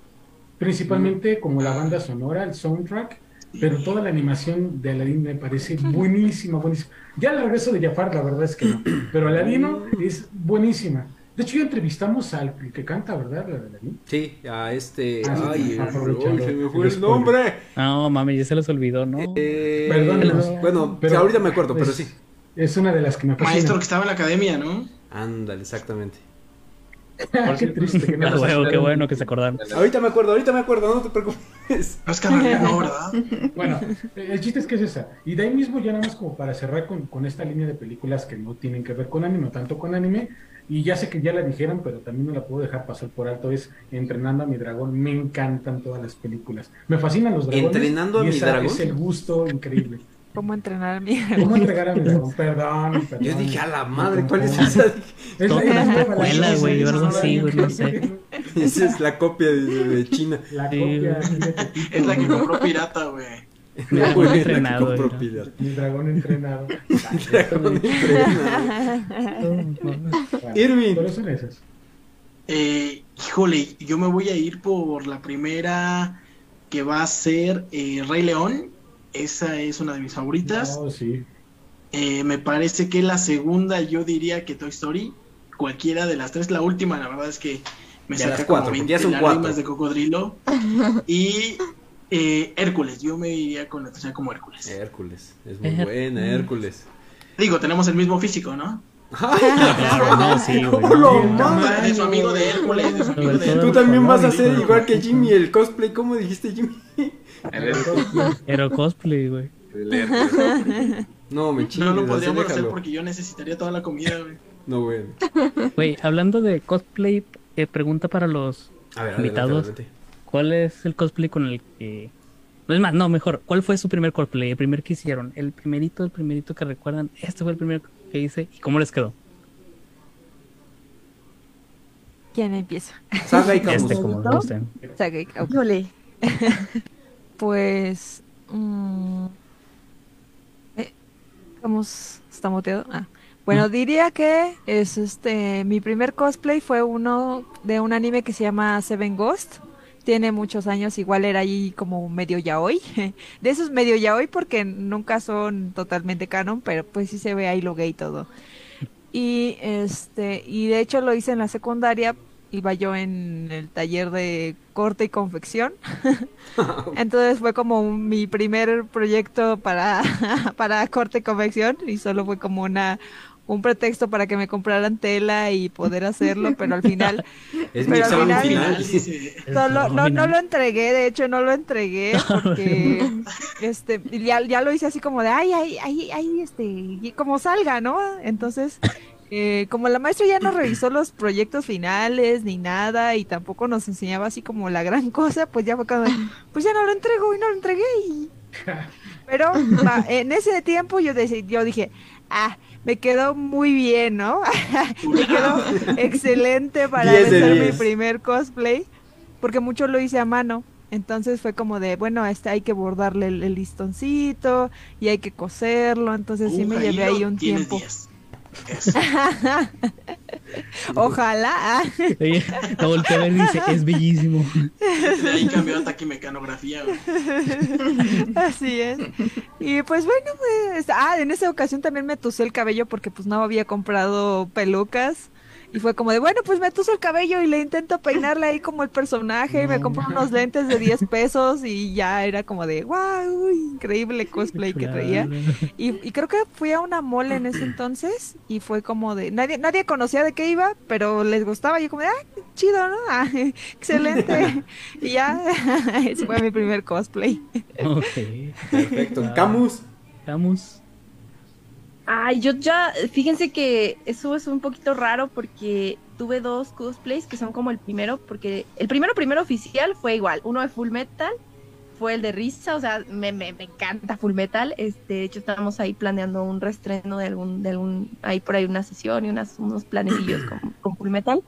Principalmente como la banda sonora, el soundtrack, pero toda la animación de Aladdin me parece *laughs* buenísima, buenísima. Ya el regreso de Jafar, la verdad es que no, *clears throat* pero Aladino es buenísima. De hecho, ya entrevistamos al que canta, ¿verdad? La de Sí, a este. Ah, ay, se me fue el nombre. No, mami, ya se los olvidó, ¿no? Eh, Perdón. bueno, pero, ahorita me acuerdo, pero sí. Es una de las que me fascina. Maestro que estaba en la academia, ¿no? Ándale, exactamente. Qué triste que no *laughs* qué bueno que se acordaron. *laughs* Ahorita me acuerdo, ahorita me acuerdo, no te preocupes. No es que no, ¿verdad? *laughs* Bueno, el chiste es que es esa. Y de ahí mismo ya nada más como para cerrar con, con esta línea de películas que no tienen que ver con anime, no tanto con anime, y ya sé que ya la dijeron, pero también no la puedo dejar pasar por alto, es Entrenando a mi dragón. Me encantan todas las películas. Me fascinan los dragones. Entrenando a mi dragón. Es el gusto increíble. ¿Cómo entrenar a mi dragón? ¿Cómo entregar a mi dragón? Perdón, perdón. Yo dije, a la madre, ¿cuál es esa? *laughs* Es la güey, algo así, güey, no sé. *laughs* Esa es la copia de, China. La copia. Es la que compró pirata, güey. *laughs* Mi dragón entrenado. Mi dragón entrenado. Mi dragón entrenado. Irving. ¿Cuáles son esas? Eh, híjole, yo me voy a ir por la primera que va a ser eh, Rey León. Esa es una de mis favoritas. Sí. Eh, me parece que la segunda yo diría que Toy Story. Cualquiera de las tres. La última, la verdad es que me saca cuatro, como 20 lágrimas de cocodrilo. *laughs* y eh, Hércules, yo me iría con la tercera como Hércules. Hércules, es muy buena, Hércules. Digo, tenemos el mismo físico, ¿no? no, sí, Es su amigo de Hércules, Tú también vas a hacer igual que Jimmy el cosplay, ¿cómo dijiste Jimmy? Era cosplay, güey. No, me chingues. No lo podríamos hacer porque yo necesitaría toda la comida, güey. No, güey. Güey, hablando de cosplay, eh, pregunta para los invitados. ¿Cuál es el cosplay con el que... No es más, no, mejor. ¿Cuál fue su primer cosplay? El primer que hicieron. El primerito, el primerito que recuerdan. Este fue el primer que hice. ¿Y cómo les quedó? ¿Quién empieza? Saga y Este, como gusten. Saga y *laughs* Pues... Um... Eh, ¿Cómo está muteado? Ah. Bueno, diría que es este mi primer cosplay fue uno de un anime que se llama Seven Ghost tiene muchos años, igual era ahí como medio yaoi. *laughs* De esos medio yaoi porque nunca son totalmente canon, pero pues sí se ve ahí lo gay todo. Y este, y de hecho lo hice en la secundaria, iba yo en el taller de corte y confección. *laughs* Entonces fue como mi primer proyecto para, *laughs* para corte y confección y solo fue como una un pretexto para que me compraran tela y poder hacerlo, pero al final... *laughs* Es mi examen final. no, no, lo entregué, de hecho no lo entregué porque este ya, ya lo hice así como de, ay, ay, ay, ay, este, como salga, ¿no? Entonces... Eh, como la maestra ya no revisó los proyectos finales ni nada y tampoco nos enseñaba así como la gran *laughs* cosa, pues ya fue cuando, pues ya no lo entrego y no lo entregué y... *laughs* Pero en ese tiempo yo, yo dije, ah, me quedó muy bien, ¿no? *laughs* me quedó excelente para hacer mi primer cosplay, porque mucho lo hice a mano. Entonces fue como de, bueno, este hay que bordarle el, listoncito y hay que coserlo. Entonces sí me llevé ahí un tiempo. *laughs* Ojalá. La voltea y dice, es bellísimo. De ahí cambió a taquimecanografía. Así es. Y pues bueno, pues, ah, en esa ocasión también me tusé el cabello porque pues no había comprado pelucas. Y fue como de, bueno, pues me tuso el cabello y le intento peinarle ahí como el personaje, y me compro unos lentes de 10 *laughs* pesos y ya era como de, wow, increíble cosplay que traía. Y, creo que fui a una mole en ese entonces y fue como de, nadie, nadie conocía de qué iba, pero les gustaba. Y yo como de, ah, chido, ¿no? *laughs* Ah, excelente. *laughs* y ya, ese fue mi primer cosplay. Ok, perfecto. Camus. Camus. Ay, yo ya, fíjense que eso es un poquito raro porque tuve dos cosplays que son como el primero, porque el primero primero oficial fue igual, uno de Full Metal, fue el de Risa, o sea, me, me, encanta Full Metal, este, de hecho estábamos ahí planeando un restreno de algún, de algún, ahí por ahí una sesión y unas, unos planecillos con, Full Metal,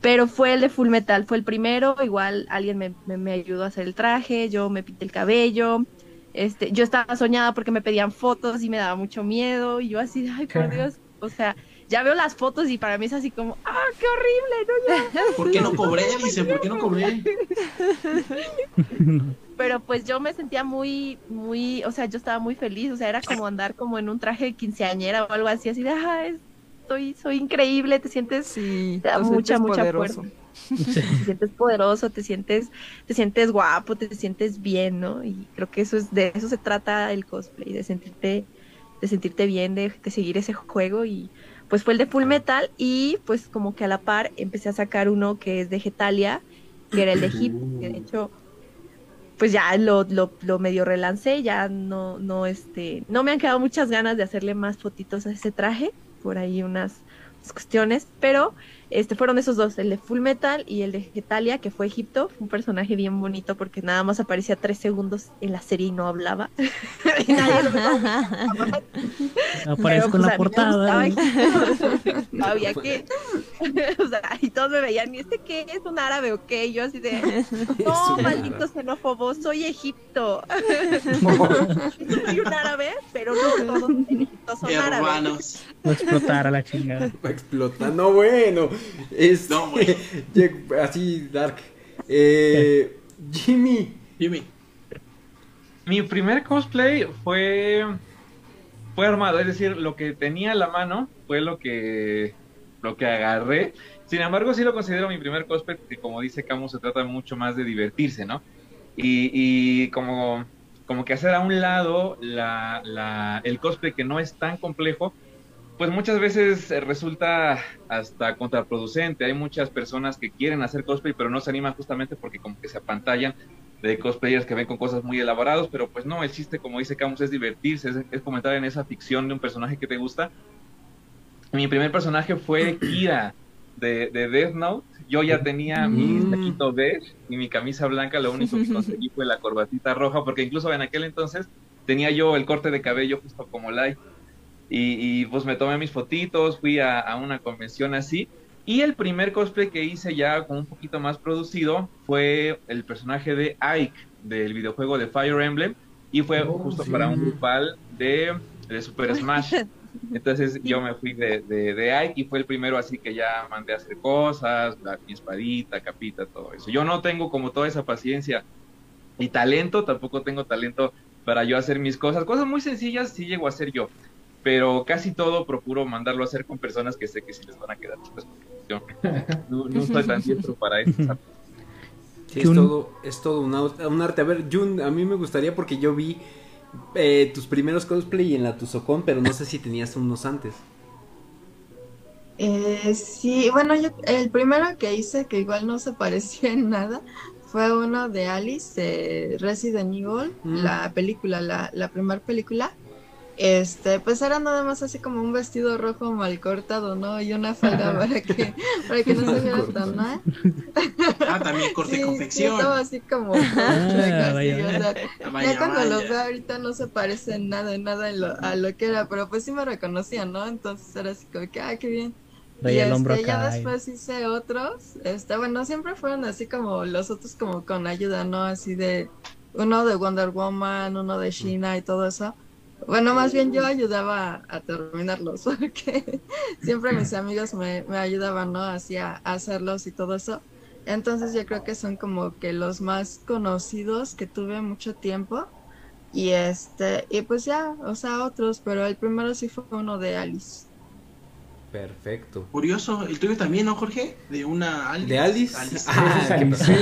pero fue el de Full Metal, fue el primero, igual alguien me, me, me ayudó a hacer el traje, yo me pinté el cabello, este, yo estaba soñada porque me pedían fotos y me daba mucho miedo y yo así, ay, por Dios, o sea, ya veo las fotos y para mí es así como, ah, qué horrible, no, *laughs* ¿Por qué no cobré? Dice, ¿por qué no cobré? *laughs* Pero pues yo me sentía muy, muy, o sea, yo estaba muy feliz, o sea, era como andar como en un traje de quinceañera o algo así, así de, ah, soy, soy increíble, te sientes, sí, te da mucha, mucha fuerza. Te sientes poderoso, te sientes, te sientes guapo, te sientes bien, ¿no? Y creo que eso es, de eso se trata el cosplay, de sentirte, de sentirte bien, de, seguir ese juego y pues fue el de Full Metal y pues como que a la par empecé a sacar uno que es de Getalia, que era el de Hip, que de hecho pues ya lo, lo, lo, medio relancé, ya no, no, este, no me han quedado muchas ganas de hacerle más fotitos a ese traje, por ahí unas cuestiones, pero este fueron esos dos, el de Full Metal y el de Getalia, que fue Egipto, un personaje bien bonito porque nada más aparecía tres segundos en la serie y no hablaba. *laughs* y nadie *laughs* Aparece con pues, la portada. *laughs* Había que, o sea, y todos me veían, ¿y este qué es un árabe o qué? yo así de, no, maldito xenófobo, soy Egipto. soy un árabe, pero no todos en Egipto son árabes. No explotar a la chingada. Va a explotar, no bueno. *laughs* Es, no, *laughs* así, Dark. Eh, Jimmy. Jimmy. Mi primer cosplay fue fue armado, es decir, lo que tenía a la mano fue lo que lo que agarré. Sin embargo, sí lo considero mi primer cosplay porque como dice Camus se trata mucho más de divertirse, ¿no? Y, y como como que hacer a un lado la, la, el cosplay que no es tan complejo pues muchas veces eh, resulta hasta contraproducente. Hay muchas personas que quieren hacer cosplay, pero no se animan justamente porque como que se apantallan de cosplayers que ven con cosas muy elaborados, pero pues no, el chiste, como dice Camus, es divertirse, es, comentar en esa ficción de un personaje que te gusta. Mi primer personaje fue *clears throat* Kira de, de Death Note. Yo ya tenía mi mm. saquito beige y mi camisa blanca, lo único que *laughs* conseguí fue la corbatita roja, porque incluso en aquel entonces tenía yo el corte de cabello justo como Light. Y, pues me tomé mis fotitos, fui a, una convención así. Y el primer cosplay que hice ya con un poquito más producido fue el personaje de Ike del videojuego de Fire Emblem y fue oh, justo para un grupal de, de Super Smash. *laughs* Entonces yo me fui de, de, Ike y fue el primero así que ya mandé a hacer cosas, la, mi espadita, capita, todo eso. Yo no tengo como toda esa paciencia y talento, tampoco tengo talento para yo hacer mis cosas. Cosas muy sencillas sí llego a hacer yo pero casi todo procuro mandarlo a hacer con personas que sé que sí les van a quedar chicas yo *laughs* no, no estoy tan diestro para eso. Sí, es todo, es todo un, arte. A ver, Jun, a mí me gustaría porque yo vi eh, tus primeros cosplay en la Tuzocon, pero no sé si tenías unos antes. Eh, sí, bueno, yo, el primero que hice, que igual no se parecía en nada, fue uno de Alice, de Resident Evil, mm. la película, la, la primera película. Este, pues era nada más así como un vestido rojo mal cortado, ¿no? Y una falda *laughs* para que, para que no se viera tan mal. *laughs* Ah, también corte confección. Sí, así como ah, *laughs* ya cuando los veo ahorita no se parece nada, nada a lo que era, pero pues sí me reconocían, ¿no? Entonces era así como que, ah, qué bien. y este, ya después hice otros, este, bueno, siempre fueron así como los otros como con ayuda, ¿no? Así de uno de Wonder Woman, uno de Sheena y todo eso bueno, más bien yo ayudaba a, terminarlos, *laughs* porque siempre mis amigos me, me ayudaban, ¿no? Así a, hacerlos y todo eso. Entonces yo creo que son como que los más conocidos que tuve mucho tiempo. Y este, y pues ya, o sea, otros, pero el primero sí fue uno de Alice. Perfecto. Curioso, el tuyo también, ¿no, Jorge? De una Alice. ¿De Alice? Alice. Ah, Alice.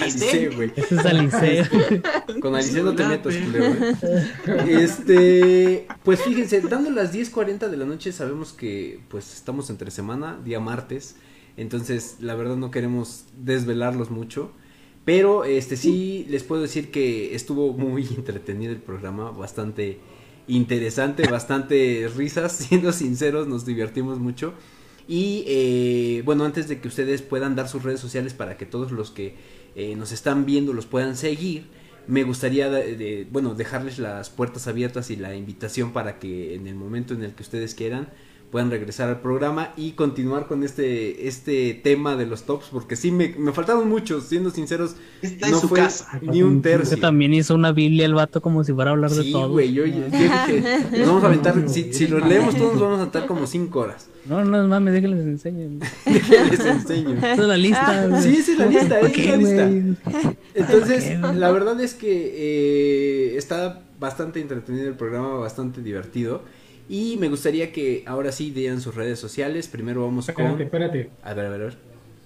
Alice, güey. Ese es Alice. *laughs* Con Alice no te metas, culero. Este, pues fíjense, dando las 10.40 de la noche sabemos que pues estamos entre semana, día martes. Entonces, la verdad no queremos desvelarlos mucho. Pero este sí les puedo decir que estuvo muy *laughs* entretenido el programa, bastante interesante, *laughs* bastante risas, *laughs* siendo sinceros, nos divertimos mucho. Y eh, bueno, antes de que ustedes puedan dar sus redes sociales para que todos los que eh, nos están viendo los puedan seguir, me gustaría, bueno, dejarles las puertas abiertas y la invitación para que en el momento en el que ustedes quieran, puedan regresar al programa y continuar con este, este tema de los tops, porque sí, me, me faltaron muchos, siendo sinceros, no fue ni un tercio. también hizo una biblia el vato como si fuera a hablar de todo. güey, yo, dije, *laughs* nos vamos a aventar, si, si los leemos todos nos vamos a aventar como cinco horas. No, no, mames, déjenles enseño. *laughs* déjenles enseño. Esa es la lista. Sí, esa es la lista, es la lista. Entonces, la verdad es que eh, está bastante entretenido el programa, bastante divertido. Y me gustaría que ahora sí dieran sus redes sociales. Primero vamos espérate, con. Espérate, A ver, a ver, a ver.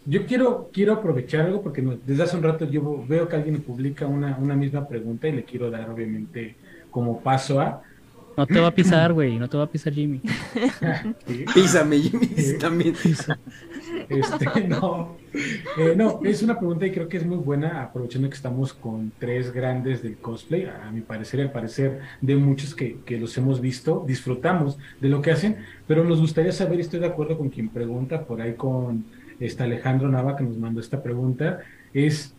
Yo quiero, quiero aprovechar algo porque desde hace un rato yo veo que alguien publica una, una misma pregunta y le quiero dar, obviamente, como paso a. No te va a pisar, güey, no te va a pisar Jimmy. *laughs* Písame, Jimmy, *laughs* también. Este, *laughs* no, eh, no, es una pregunta y creo que es muy buena, aprovechando que estamos con tres grandes del cosplay, a mi parecer y al parecer de muchos que, que los hemos visto, disfrutamos de lo que hacen, pero nos gustaría saber, y estoy de acuerdo con quien pregunta, por ahí con este Alejandro Nava que nos mandó esta pregunta, es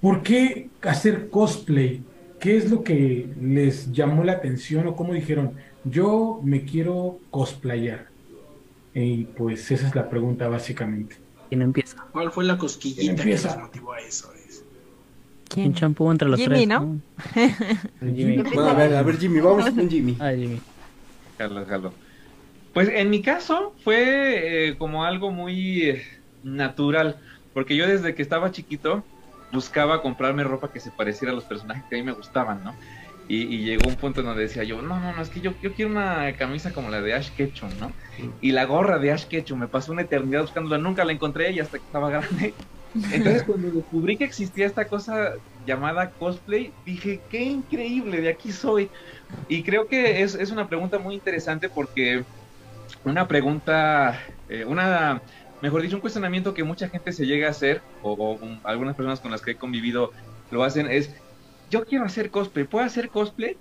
¿por qué hacer cosplay? ¿Qué es lo que les llamó la atención o cómo dijeron, yo me quiero cosplayar? Y pues esa es la pregunta básicamente. ¿Quién empieza? ¿Cuál fue la cosquillita que nos motivó a eso? ¿Quién champú entre los Jimmy, tres? ¿no? *laughs* Jimmy. Bueno, a ver, a ver, Jimmy, vamos con Jimmy. Ah, Jimmy. Carlos, Carlos. Pues en mi caso fue eh, como algo muy eh, natural, porque yo desde que estaba chiquito buscaba comprarme ropa que se pareciera a los personajes que a mí me gustaban, ¿no? Y, llegó un punto en donde decía yo, no, no, no, es que yo, yo quiero una camisa como la de Ash Ketchum, ¿no? Y la gorra de Ash Ketchum, me pasó una eternidad buscándola, nunca la encontré y hasta que estaba grande. Entonces *laughs* cuando descubrí que existía esta cosa llamada cosplay, dije, qué increíble, de aquí soy. Y creo que es, es una pregunta muy interesante porque una pregunta, eh, una, mejor dicho, un cuestionamiento que mucha gente se llega a hacer, o, o algunas personas con las que he convivido lo hacen, es yo quiero hacer cosplay, ¿puedo hacer cosplay?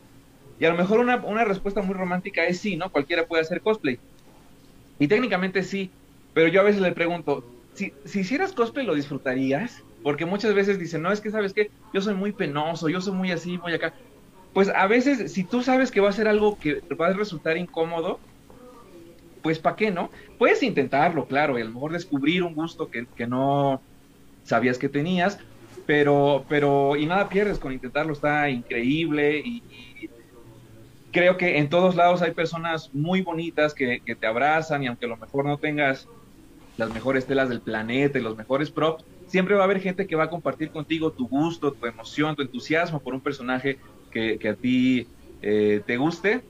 Y a lo mejor una, una respuesta muy romántica es sí, ¿no? Cualquiera puede hacer cosplay. Y técnicamente sí, pero yo a veces le pregunto, si, si hicieras cosplay, ¿lo disfrutarías? Porque muchas veces dicen, no, es que sabes que yo soy muy penoso, yo soy muy así, muy acá. Pues a veces, si tú sabes que va a ser algo que va a resultar incómodo, pues ¿para qué no? Puedes intentarlo, claro, y a lo mejor descubrir un gusto que, que no sabías que tenías, pero, pero, y nada pierdes con intentarlo, está increíble y, creo que en todos lados hay personas muy bonitas que, te abrazan y aunque a lo mejor no tengas las mejores telas del planeta y los mejores props, siempre va a haber gente que va a compartir contigo tu gusto, tu emoción, tu entusiasmo por un personaje que, a ti eh, te guste,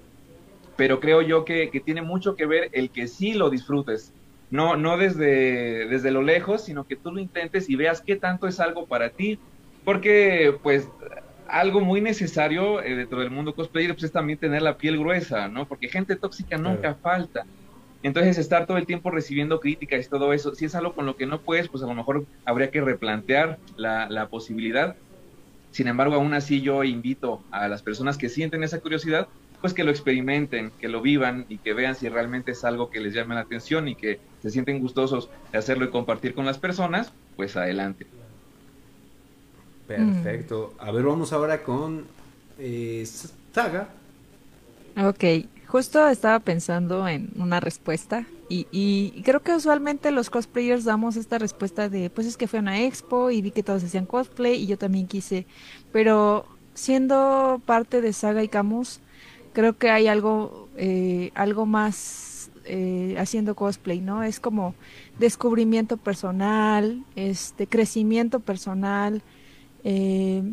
pero creo yo que, que, tiene mucho que ver el que sí lo disfrutes, no, no desde, desde lo lejos, sino que tú lo intentes y veas qué tanto es algo para ti, porque pues algo muy necesario eh, dentro del mundo cosplayer pues, es también tener la piel gruesa, ¿no? Porque gente tóxica nunca falta. Entonces estar todo el tiempo recibiendo críticas y todo eso, si es algo con lo que no puedes, pues a lo mejor habría que replantear la, la posibilidad. Sin embargo, aún así yo invito a las personas que sienten esa curiosidad pues que lo experimenten, que lo vivan y que vean si realmente es algo que les llame la atención y que se sienten gustosos de hacerlo y compartir con las personas, pues adelante. Perfecto. A ver, vamos ahora con eh, Saga. Ok, justo estaba pensando en una respuesta y, y, creo que usualmente los cosplayers damos esta respuesta de, pues es que fue a una expo y vi que todos hacían cosplay y yo también quise, pero siendo parte de Saga y Camus, creo que hay algo, eh, algo más eh, haciendo cosplay, ¿no? Es como descubrimiento personal, este crecimiento personal, eh,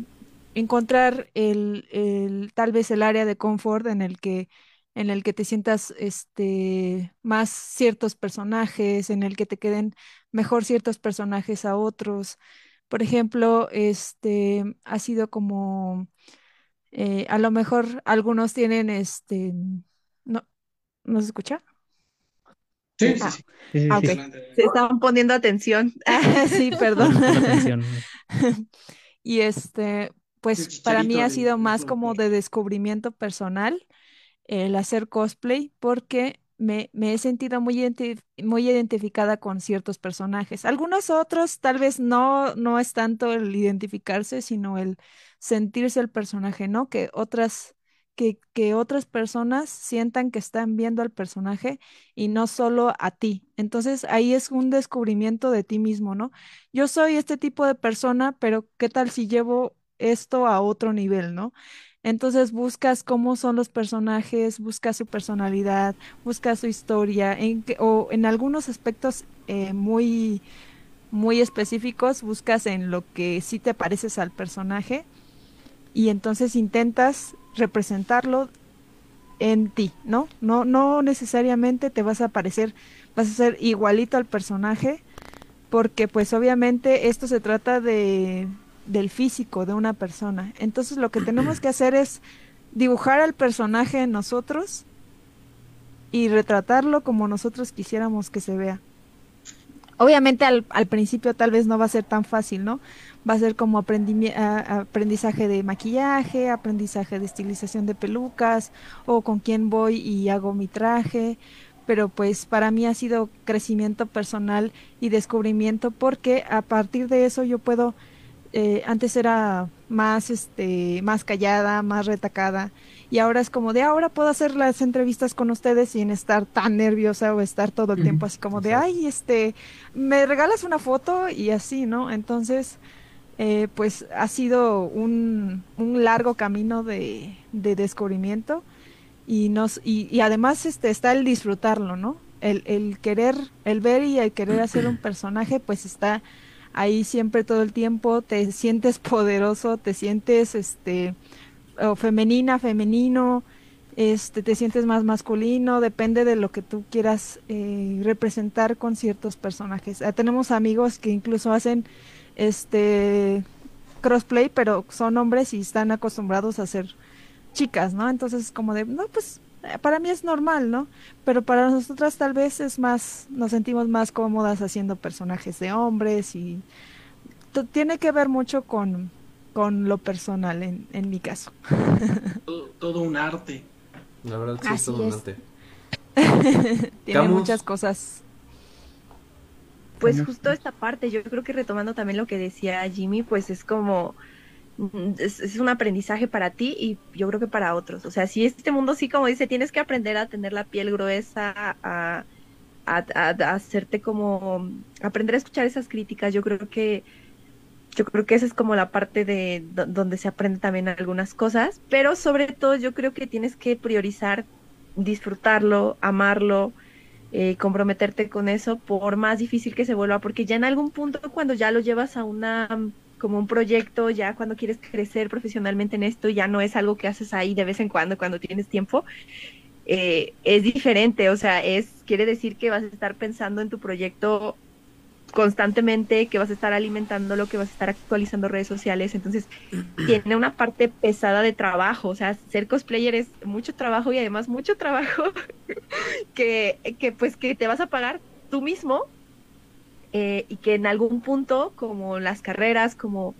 encontrar el, el, tal vez el área de confort en el que en el que te sientas este, más ciertos personajes, en el que te queden mejor ciertos personajes a otros. Por ejemplo, este ha sido como eh, a lo mejor algunos tienen este no, ¿no se escucha? Sí, sí, sí. Ah, se estaban poniendo atención. *laughs* sí, perdón. *laughs* y este, pues para mí ha sido más como de descubrimiento personal el hacer cosplay porque me, he sentido muy, muy identificada con ciertos personajes. Algunos otros tal vez no, no es tanto el identificarse, sino el sentirse el personaje, ¿no? Que otras, que, que otras personas sientan que están viendo al personaje y no solo a ti. Entonces ahí es un descubrimiento de ti mismo, ¿no? Yo soy este tipo de persona, pero ¿qué tal si llevo esto a otro nivel, ¿no? Entonces buscas cómo son los personajes, buscas su personalidad, buscas su historia, en o en algunos aspectos eh, muy, muy específicos, buscas en lo que sí te pareces al personaje y entonces intentas representarlo en ti, ¿no? No, no necesariamente te vas a parecer, vas a ser igualito al personaje, porque pues obviamente esto se trata de del físico de una persona. Entonces lo que tenemos que hacer es dibujar al personaje en nosotros y retratarlo como nosotros quisiéramos que se vea. Obviamente al, al principio tal vez no va a ser tan fácil, ¿no? Va a ser como aprendizaje de maquillaje, aprendizaje de estilización de pelucas o con quién voy y hago mi traje, pero pues para mí ha sido crecimiento personal y descubrimiento porque a partir de eso yo puedo eh, antes era más, este, más callada, más retacada, y ahora es como de ahora puedo hacer las entrevistas con ustedes sin estar tan nerviosa o estar todo el tiempo así como de, ay, este, me regalas una foto y así, ¿no? Entonces, eh, pues ha sido un, un largo camino de, de descubrimiento y nos y, y, además este está el disfrutarlo no el, el querer el ver y el querer hacer un *clears throat* personaje pues está ahí siempre todo el tiempo te sientes *laughs* poderoso, te sientes este femenina, femenino, este te sientes más masculino, depende de lo que tú quieras eh, representar con ciertos personajes. Ah, tenemos amigos que incluso hacen este crossplay, pero son hombres y están acostumbrados a ser chicas, ¿no? Entonces como de, no, pues para mí es normal, ¿no? Pero para nosotras tal vez es más, nos sentimos más cómodas haciendo personajes de hombres y tiene que ver mucho con, con lo personal en, en mi caso. *laughs* Todo, un arte. La verdad sí es todo un arte. *laughs* tiene muchas cosas. Pues justo esta parte, yo creo que retomando también lo que decía Jimmy, pues es como es, un aprendizaje para ti y yo creo que para otros. O sea, si este mundo sí, como dice, tienes que aprender a tener la piel gruesa, a, hacerte como, aprender a escuchar esas críticas, yo creo que yo creo que esa es como la parte de donde se aprende también algunas cosas, pero sobre todo yo creo que tienes que priorizar disfrutarlo, amarlo, eh, comprometerte con eso, por más difícil que se vuelva, porque ya en algún punto cuando ya lo llevas a una como un proyecto, ya cuando quieres crecer profesionalmente en esto, ya no es algo que haces ahí de vez en cuando, cuando tienes tiempo, eh, es diferente, o sea, es, quiere decir que vas a estar pensando en tu proyecto constantemente, que vas a estar alimentándolo, que vas a estar actualizando redes sociales, entonces *clears throat* tiene una parte pesada de trabajo, o sea, ser cosplayer es mucho trabajo y además mucho trabajo *laughs* que, que pues que te vas a pagar tú mismo eh, y que en algún punto, como las carreras, como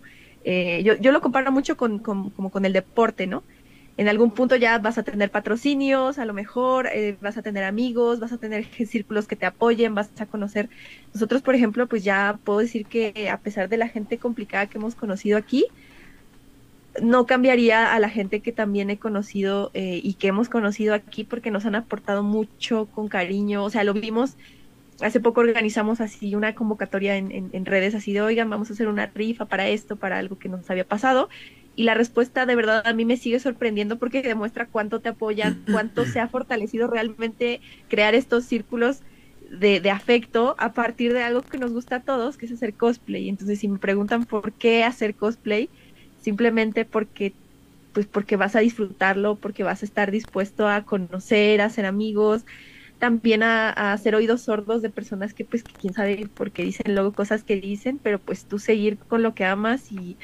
eh, yo, yo, lo comparo mucho con, como con el deporte, ¿no? En algún punto ya vas a tener patrocinios, a lo mejor eh, vas a tener amigos, vas a tener *laughs* círculos que te apoyen, vas a conocer. Nosotros, por ejemplo, pues ya puedo decir que a pesar de la gente complicada que hemos conocido aquí, no cambiaría a la gente que también he conocido y que hemos conocido aquí porque nos han aportado mucho con cariño. O sea, lo vimos hace poco organizamos así una convocatoria en, en, redes así de, oigan, vamos a hacer una rifa para esto, para algo que nos había pasado. Y la respuesta de verdad a mí me sigue sorprendiendo porque demuestra cuánto te apoyan, *clears throat* cuánto se ha fortalecido realmente crear estos círculos de, de, afecto a partir de algo que nos gusta a todos, que es hacer cosplay. Entonces, si me preguntan por qué hacer cosplay, simplemente porque pues porque vas a disfrutarlo, porque vas a estar dispuesto a conocer, a ser amigos, también a, hacer oídos sordos de personas que pues que quién sabe por qué dicen luego cosas que dicen, pero pues tú seguir con lo que amas y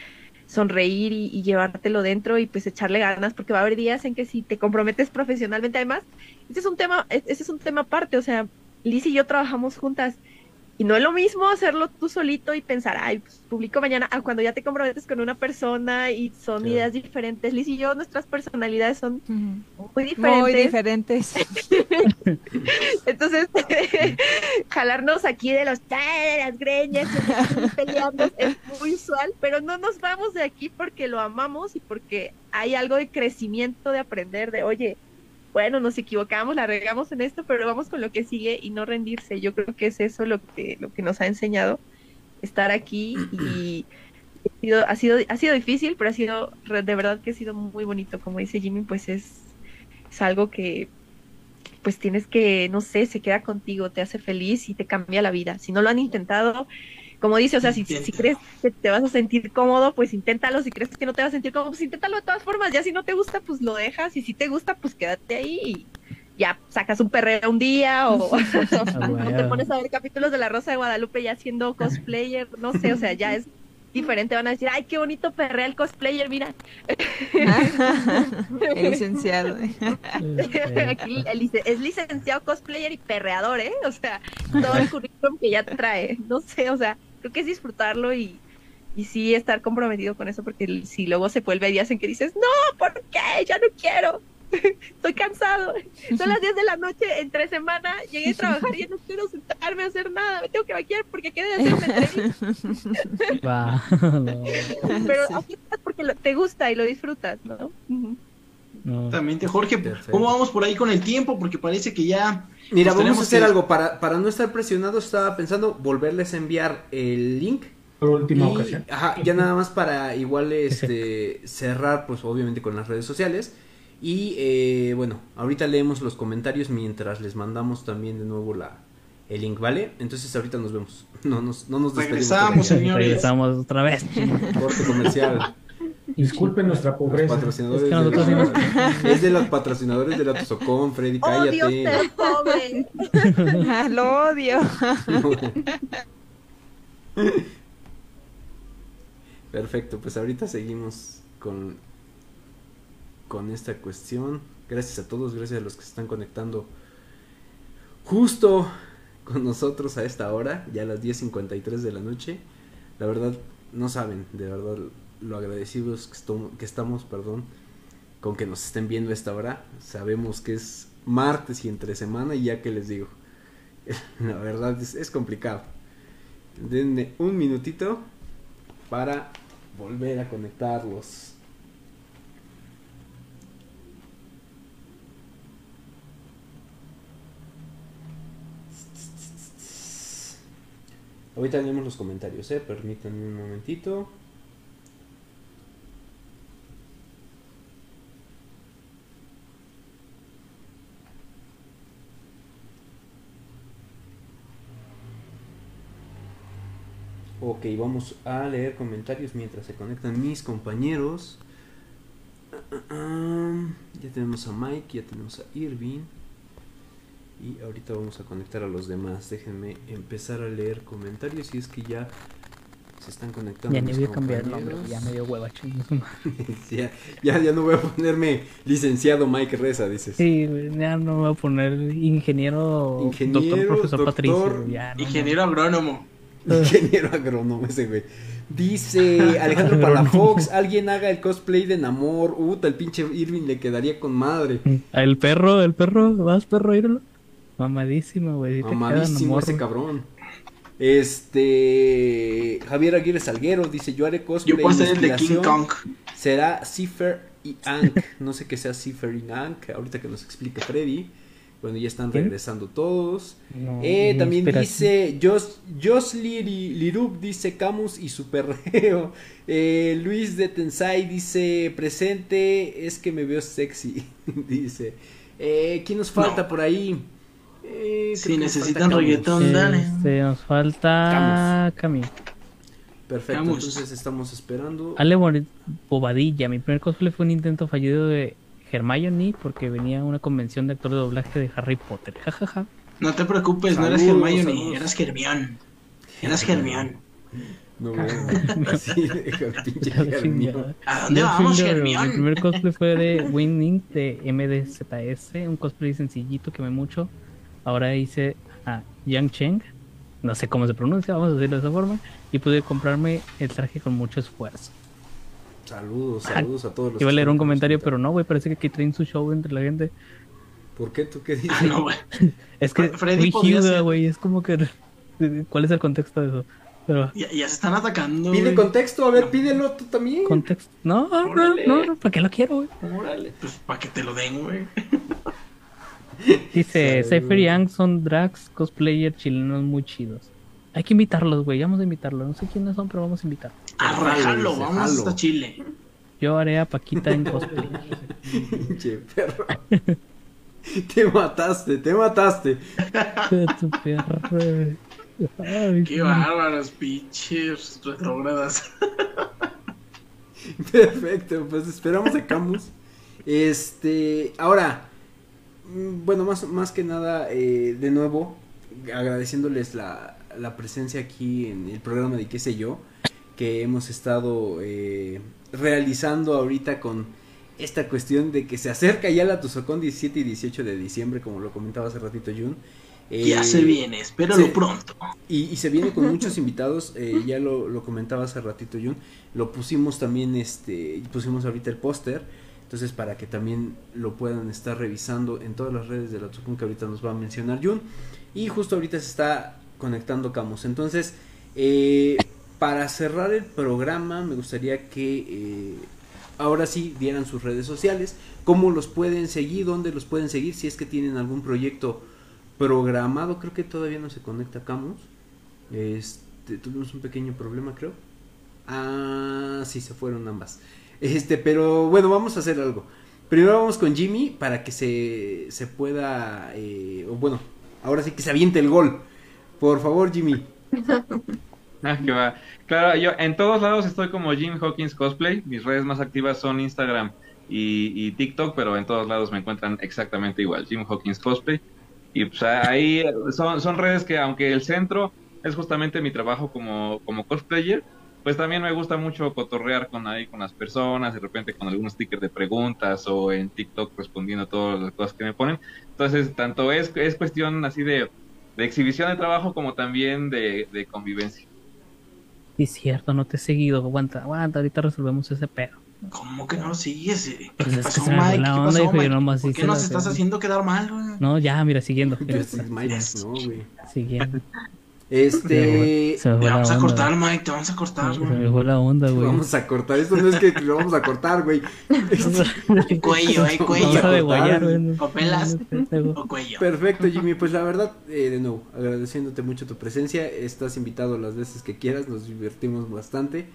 sonreír y, llevártelo dentro y pues echarle ganas porque va a haber días en que si te comprometes profesionalmente además, ese es un tema, ese es un tema aparte, o sea, Liz y yo trabajamos juntas y no es lo mismo hacerlo tú solito y pensar, ay, pues publico mañana, a cuando ya te comprometes con una persona y son ideas diferentes. Liz y yo, nuestras personalidades son muy diferentes. Muy diferentes. *laughs* Entonces, *laughs* jalarnos aquí de los de las greñas, peleando es muy usual, pero no nos vamos de aquí porque lo amamos y porque hay algo de crecimiento, de aprender, de, oye, bueno, nos equivocamos, la regamos en esto, pero vamos con lo que sigue y no rendirse. Yo creo que es eso lo que, lo que nos ha enseñado estar aquí y ha sido, ha sido, ha sido difícil, pero ha sido, de verdad que ha sido muy bonito. Como dice Jimmy, pues es, es algo que pues tienes que, no sé, se queda contigo, te hace feliz y te cambia la vida. Si no lo han intentado, como dice, o sea, si, si, crees que te vas a sentir cómodo, pues inténtalo, si crees que no te vas a sentir cómodo, pues inténtalo de todas formas, ya si no te gusta, pues lo dejas, y si te gusta, pues quédate ahí y ya sacas un perreo un día o, *laughs* *laughs* te pones a ver capítulos de La Rosa de Guadalupe ya siendo cosplayer, no sé, o sea, ya es diferente, van a decir, ay, qué bonito perrea el cosplayer, mira. *laughs* el licenciado. Aquí es licenciado cosplayer y perreador, ¿eh? O sea, todo el currículum que ya trae, no sé, o sea, creo que es disfrutarlo y, y sí estar comprometido con eso, porque si luego se vuelve días en que dices, no, ¿por qué? Ya no quiero. *laughs* Estoy cansado. Son las 10 de la noche, entre semana, llegué a trabajar y no quiero sentarme a hacer nada. Me tengo que vaquear porque quedé de hacerme entrevista. *laughs* *laughs* Pero así es porque te gusta y lo disfrutas, ¿no? Exactamente, Jorge. ¿Cómo vamos por ahí con el tiempo? Porque parece que ya Mira, vamos a hacer algo para, para no estar presionados. Estaba pensando volverles a enviar el link. Por última ocasión. Ajá, ya nada más para igual este *laughs* cerrar, pues obviamente con las redes sociales. Y eh, bueno, ahorita leemos los comentarios mientras les mandamos también de nuevo la, el link, ¿vale? Entonces ahorita nos vemos. No nos, no nos despedimos. Regresamos, señores. Regresamos otra vez. Corte comercial. Disculpen nuestra pobreza. Patrocinadores es, de *laughs* es de los patrocinadores de la Tosocón, Freddy, cállate. Odio ser pobre. *laughs* Lo odio. *laughs* Perfecto, pues ahorita seguimos con, con esta cuestión. Gracias a todos, gracias a los que se están conectando justo con nosotros a esta hora, ya a las 10.53 de la noche. La verdad, no saben, de verdad, lo agradecidos que, estamos, perdón, con que nos estén viendo esta hora. Sabemos que es martes y entre semana y ya que les digo, *laughs* la verdad es, es complicado. Denme un minutito para volver a conectarlos. Ahorita tenemos los comentarios, eh. Permítanme un momentito. Ok, vamos a leer comentarios mientras se conectan mis compañeros. Ya tenemos a Mike, ya tenemos a Irving. Y ahorita vamos a conectar a los demás. Déjenme empezar a leer comentarios y es que ya se están conectando. Ya ni voy a cambiar el nombre, ya me dio hueva *laughs* ya, ya, ya, no voy a ponerme licenciado Mike Reza, dices. Sí, ya no voy a poner ingeniero, ingeniero doctor, profesor Patricio. ingeniero agrónomo. *laughs* Ingeniero agrónomo ese güey. Dice Alejandro Palafox, alguien haga el cosplay de Namor. Uta, el pinche Irving le quedaría con madre. El perro, el perro, vas perro, íralo. Mamadísimo, güey. Mamadísimo ese cabrón. Este Javier Aguirre Salguero dice, yo haré cosplay. Yo puedo ser el de King Kong. Será Cipher y Ank. No sé qué sea Cipher y Ank. Ahorita que nos explique Freddy. Bueno, ya están regresando todos. eh, también dice Jos, Jos Lirup dice Camus y Superreo. *laughs* Eh, Luis de Tensai dice presente, es que me veo sexy. *laughs* dice. Eh, ¿Quién nos falta por ahí? Eh, si necesitan reggaetón, dale. Este, nos falta Camus. Perfecto, entonces estamos esperando. Ale Bobadilla, mi primer cosplay fue un intento fallido de Hermione porque venía a una convención de actor de doblaje de Harry Potter. Jajaja. No te preocupes, no eras Hermione, eras Hermione. Eras Hermione. No, *laughs* *laughs* Así ¿A dónde vamos? Mi primer cosplay fue de Winning de MDZS, un cosplay sencillito que me mucho. Ahora hice a Yang Cheng, no sé cómo se pronuncia, vamos a decirlo de esa forma, y pude comprarme el traje con mucho esfuerzo. Saludos, saludos a todos los. Iba a leer un comentario, pero no, güey, parece que aquí traen su show entre la gente. ¿Por qué? ¿Tú qué dices? Ah, no, güey. *laughs* es que Freddy güey, es como que... ¿Cuál es el contexto de eso? Pero... Ya, ya se están atacando. Pide contexto, a ver, pídelo tú también. Contexto. No, no, no, no, ¿para qué lo quiero, güey? Órale, pues para que te lo den, güey. Dice, *laughs* Cypher Young son drags cosplayer chilenos muy chidos. Hay que invitarlos, güey, vamos a invitarlos. No sé quiénes son, pero vamos a invitarlos. Arrájalo, vamos hasta Chile. Yo haré a Paquita en cosplay. *laughs* che, perro. te mataste, te mataste. tu perro. Qué bárbaros, pinches retrógradas. *laughs* Perfecto, pues esperamos a Camus. Este, ahora, mm, bueno, más, más que nada, eh, de nuevo, agradeciéndoles la, la presencia aquí en el programa de qué sé yo, que hemos estado eh, realizando ahorita con esta cuestión de que se acerca ya la Tuzocón 17 y 18 de diciembre, como lo comentaba hace ratito Jun. ya se viene, espéralo pronto. Y, se viene con *laughs* muchos invitados, eh, ya lo, lo, comentaba hace ratito Jun, lo pusimos también, este, pusimos ahorita el póster, entonces para que también lo puedan estar revisando en todas las redes de la Tuzocón que ahorita nos va a mencionar Jun. Y justo ahorita se está conectando Camus. Entonces, eh, para cerrar el programa, me gustaría que eh, ahora sí dieran sus redes sociales, cómo los pueden seguir, dónde los pueden seguir, si es que tienen algún proyecto programado. Creo que todavía no se conecta Camus. Este, tuvimos un pequeño problema, creo. Ah, sí, se fueron ambas. Este, pero bueno, vamos a hacer algo. Primero vamos con Jimmy para que se, se pueda, eh, bueno, ahora sí que se aviente el gol. Por favor, Jimmy. *laughs* ah, que va. Claro, yo en todos lados estoy como Jim Hawkins Cosplay. Mis redes más activas son Instagram y, TikTok, pero en todos lados me encuentran exactamente igual, Jim Hawkins Cosplay. Y pues ahí son, son redes que, aunque el centro es justamente mi trabajo como, como cosplayer, pues también me gusta mucho cotorrear con ahí con las personas, de repente con algunos stickers de preguntas o en TikTok respondiendo a todas las cosas que me ponen. Entonces, tanto es, es cuestión así de, de exhibición de trabajo como también de, de convivencia. Sí, es cierto, no te he seguido. Aguanta, aguanta, ahorita resolvemos ese pedo. ¿Cómo que no sigues? ¿Qué pasó, Mike? ¿Qué pasó, Mike? ¿Por qué nos estás haciendo quedar mal, güey? No, ya, mira, siguiendo. *laughs* Siguiendo. Este. te vamos a cortar, Mike, te vamos a cortar, güey. Se me fue la onda, güey. Vamos a cortar, esto no es que lo vamos a cortar, güey. *laughs* cuello, eh, *laughs* cuello. Guayar, o cuello. Perfecto, Jimmy. Pues la verdad, eh, de nuevo, agradeciéndote mucho tu presencia. Estás invitado las veces que quieras, nos divertimos bastante.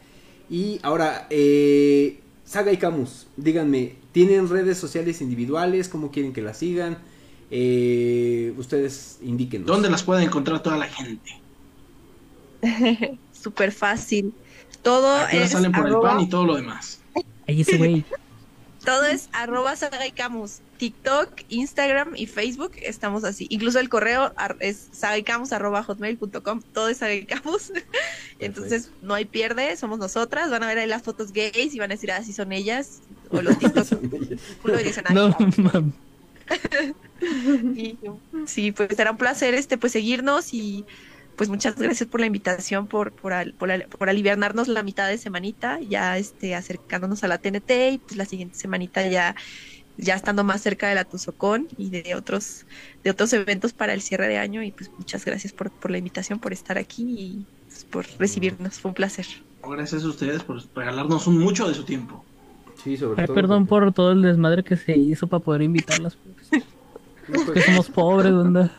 Y ahora, eh, Saga y Camus, díganme, ¿tienen redes sociales individuales? ¿Cómo quieren que las sigan? Eh, ustedes indíquenos. ¿Dónde las puede encontrar toda la gente? *laughs* Súper fácil. Todo es. salen por el pan y todo lo demás. todo es arroba sagaikamus. TikTok, Instagram y Facebook estamos así. Incluso el correo es sagaikamus arroba hotmail.com. Todo es sagaikamus. *laughs* Entonces no hay pierde, somos nosotras. Van a ver ahí las fotos gays y van a decir, ah, sí son ellas. O los TikTok. *laughs* no, sí, pues será un placer este pues seguirnos y pues muchas gracias por la invitación, por, por, por, aliviarnos la mitad de semanita, ya este, acercándonos a la TNT y pues la siguiente semanita ya, ya estando más cerca de la Tuzocón y de otros, de otros eventos para el cierre de año y pues muchas gracias por, por la invitación, por estar aquí y pues, por recibirnos, fue un placer. Gracias a ustedes por regalarnos un mucho de su tiempo. Sí, sobre todo. Perdón por todo el desmadre que se hizo para poder invitarlas. Pues. *laughs* somos pobres, *laughs* ¿verdad?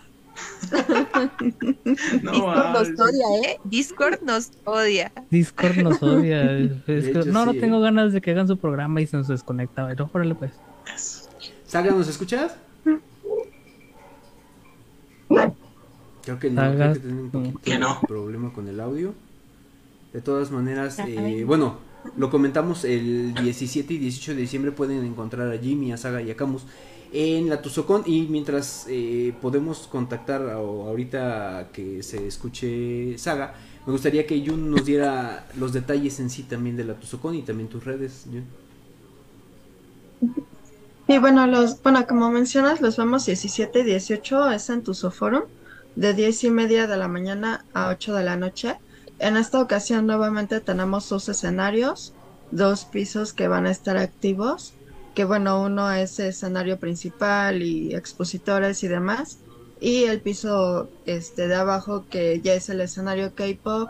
No, Discord nos odia, ¿eh? Discord nos odia. Discord nos odia. *laughs* no, no tengo ganas de que hagan su programa y se nos desconecta. Pero órale, pues. Saga, ¿nos escuchas? Creo que no, creo que un poquito no. problema con el audio. De todas maneras, eh, bueno, lo comentamos el 17 y 18 de diciembre pueden encontrar a Jimmy, a Saga y a Camus en la Tuzocón y mientras eh, podemos contactar ahorita que se escuche Saga, me gustaría que Jun nos diera los detalles en sí también de la Tuzocón y también tus redes, Jun. Y bueno, los, bueno, como mencionas, los vemos 17 y 18 es en Tuzoforum, de 10 y media de la mañana a 8 de la noche. En esta ocasión nuevamente tenemos dos escenarios, dos pisos que van a estar activos que bueno, uno es escenario principal y expositores y demás, y el piso este de abajo que ya es el escenario K-pop,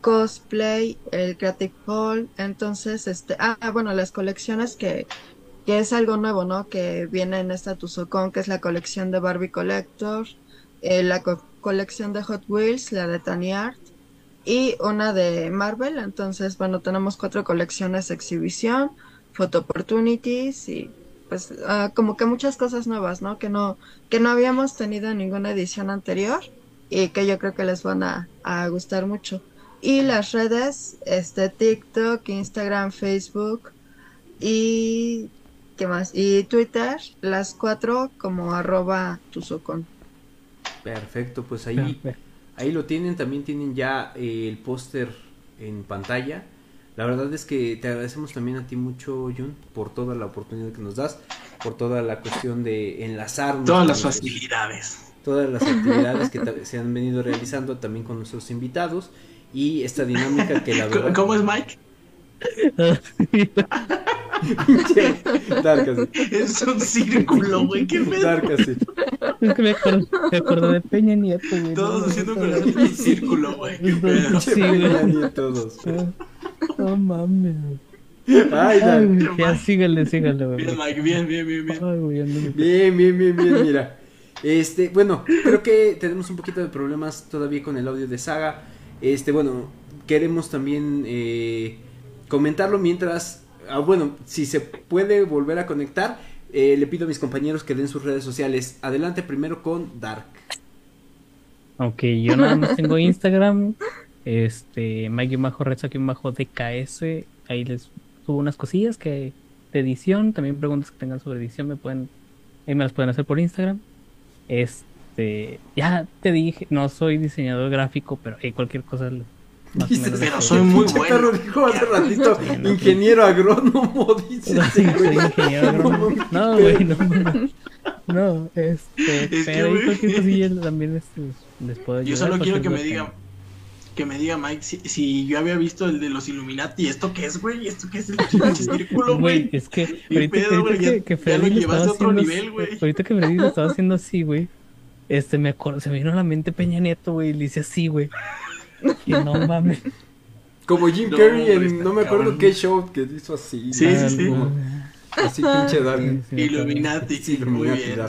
cosplay, el Creative Hall, entonces este, ah, bueno, las colecciones que, que es algo nuevo, ¿no? Que viene en esta Tuzocon, que es la colección de Barbie Collector, eh, la colección de Hot Wheels, la de Tiny Art, y una de Marvel, entonces bueno, tenemos cuatro colecciones de exhibición, photo opportunities y pues ah, como que muchas cosas nuevas, ¿no? Que no que no habíamos tenido en ninguna edición anterior y que yo creo que les van a, gustar mucho. Y las redes, este TikTok, Instagram, Facebook y ¿qué más? Y Twitter, las cuatro como arroba tuzocon. Perfecto, pues ahí, ahí lo tienen, también tienen ya eh, el póster en pantalla la verdad es que te agradecemos también a ti mucho, Jun, por toda la oportunidad que nos das, por toda la cuestión de enlazarnos. Todas las facilidades. Todas las *laughs* actividades que se han venido realizando también con nuestros invitados y esta dinámica que la *laughs* verdad... ¿Cómo es Mike? *laughs* Es un círculo, güey. ¿Qué pedo? Es que me acuerdo, me acuerdo de Peña Nieto, güey. Todos haciendo un círculo, güey. Sí, güey. Todos. No mames. Ay, Ay ya sígale, sígale, güey. Bien, Mike, bien, bien, bien, bien. bien, bien, bien, bien, mira. Este, bueno, creo que tenemos un poquito de problemas todavía con el audio de Saga. Este, bueno, queremos también eh, comentarlo mientras, ah, bueno, si se puede volver a conectar, eh, le pido a mis compañeros que den sus redes sociales. Adelante primero con Dark. Ok, yo nada más tengo Instagram, este, Mike Bajo aquí Bajo DKS, ahí les subo unas cosillas que de edición, también preguntas que tengan sobre edición me pueden, ahí me las pueden hacer por Instagram. Este, ya te dije, no soy diseñador gráfico, pero hay cualquier cosa pero soy muy bueno. dijo hace ratito, *laughs* ingeniero agrónomo, *laughs* dice. No, ingeniero *laughs* agrónomo. No, güey, no. No, este, pero hay cualquier cosilla también este, les puedo ayudar. Yo solo quiero que me digan, que me diga Mike si, yo había visto el de los Illuminati, ¿esto qué es, güey? ¿Esto qué es el *laughs* círculo, güey? Es que ahorita, pedo, que, que, ya, lo llevaste a otro nivel, güey. Ahorita que Freddy lo estaba *laughs* haciendo así, güey. Este, me acuerdo, se me vino a la mente Peña Nieto, güey, y le hice así, güey. Y no *laughs* mames. Como Jim Carrey en no me acuerdo qué show que hizo así. Sí, sí, sí. así pinche Dark. Illuminati, sí, muy bien.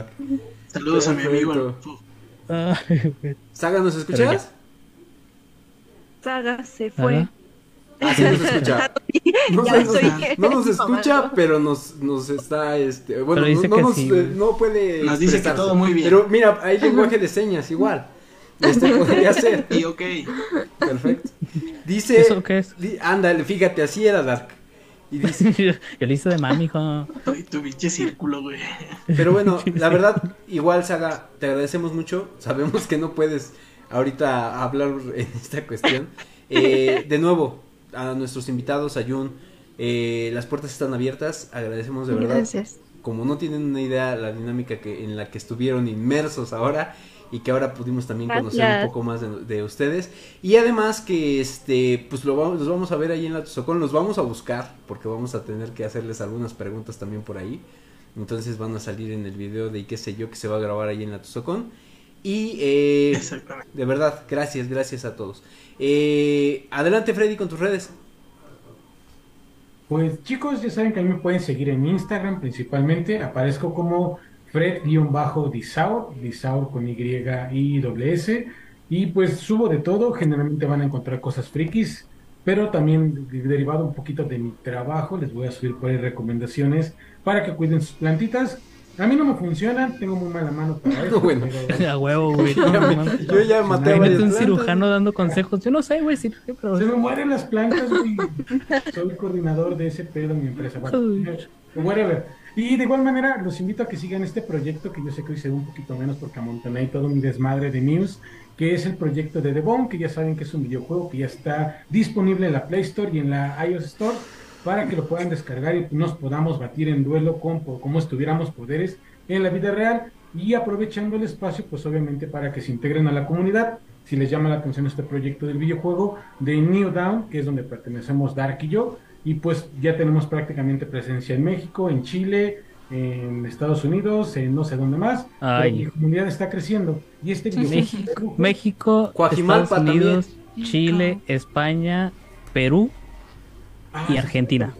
Saludos a mi amigo. Saga, ¿nos escuchas? Saga se fue. Ah, sí nos escucha. *laughs* No, no, nos escucha, pero nos, nos está, este, bueno, no, nos, eh, no, puede Nos dice que todo muy bien. Pero mira, hay lenguaje de señas igual. Este podría *laughs* ser. Y ok. Perfecto. Dice, ¿Eso qué es? ándale, fíjate, así era Dark. Y dice, yo lo hice de mami, hijo. Tu pinche círculo, güey. Pero bueno, *laughs* la verdad, igual, Saga, te agradecemos mucho. Sabemos que no puedes ahorita hablar en esta cuestión. Eh, *laughs* de nuevo, a nuestros invitados, a Jun, eh, las puertas están abiertas, agradecemos de verdad. Gracias. Como no tienen una idea la dinámica que en la que estuvieron inmersos ahora y que ahora pudimos también conocer un poco más de, ustedes y además que este pues lo vamos, los vamos a ver ahí en la Tuzocón, los vamos a buscar porque vamos a tener que hacerles algunas preguntas también por ahí. Entonces van a salir en el video de qué sé yo que se va a grabar ahí en la Tuzocón. Y eh, de verdad, gracias, gracias a todos. Eh, adelante Freddy con tus redes. Pues chicos, ya saben que a mí me pueden seguir en Instagram principalmente. Aparezco como Fred-Disaur, Disaur con Y y doble S. Y pues subo de todo, generalmente van a encontrar cosas frikis, pero también derivado un poquito de mi trabajo, les voy a subir por ahí recomendaciones para que cuiden sus plantitas A mí no me funcionan, tengo muy mala mano para *laughs* eso. bueno. *laughs* A huevo, güey. yo ya maté a un cirujano dando consejos. Yo no sé, güey, si, pero... Se me mueren las plantas, güey. Soy coordinador de ese pedo en mi empresa. Bueno, ver. Y de igual manera, los invito a que sigan este proyecto que yo sé que hoy se ve un poquito menos porque amontoné todo un desmadre de news, que es el proyecto de The Bone, que ya saben que es un videojuego que ya está disponible en la Play Store y en la iOS Store para que lo puedan descargar y nos podamos batir en duelo con, como estuviéramos poderes en la vida real y aprovechando el espacio, pues obviamente para que se integren a la comunidad. Si les llama la atención este proyecto del videojuego de New Down, que es donde pertenecemos Dark y yo, y pues ya tenemos prácticamente presencia en México, en Chile, en Estados Unidos, en no sé dónde más. La comunidad está creciendo. Y este México, México Estados Unidos, Chile, España, Perú Ah, y Argentina.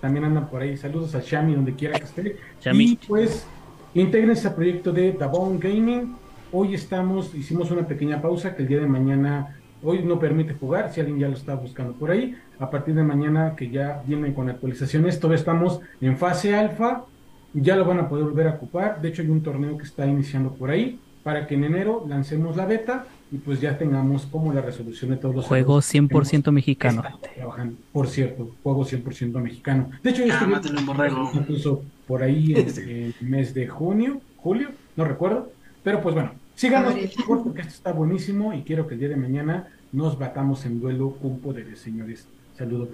También andan por ahí. Saludos a Shami donde quiera que esté. Y pues intégrense al proyecto de Dabon Gaming. Hoy estamos, hicimos una pequeña pausa que el día de mañana, hoy no permite jugar, si alguien ya lo está buscando por ahí. A partir de mañana que ya vienen con actualizaciones, todavía estamos en fase alfa, ya lo van a poder volver a ocupar. De hecho hay un torneo que está iniciando por ahí para que en enero lancemos la beta y pues ya tengamos como la resolución de todos los juego 100% mexicano. Por cierto, juego 100% mexicano. De hecho, ya ah, incluso por ahí en *laughs* el mes de junio, julio, no recuerdo, pero pues bueno, sigamos porque esto está buenísimo y quiero que el día de mañana nos batamos en duelo con poderes, señores. Saludos.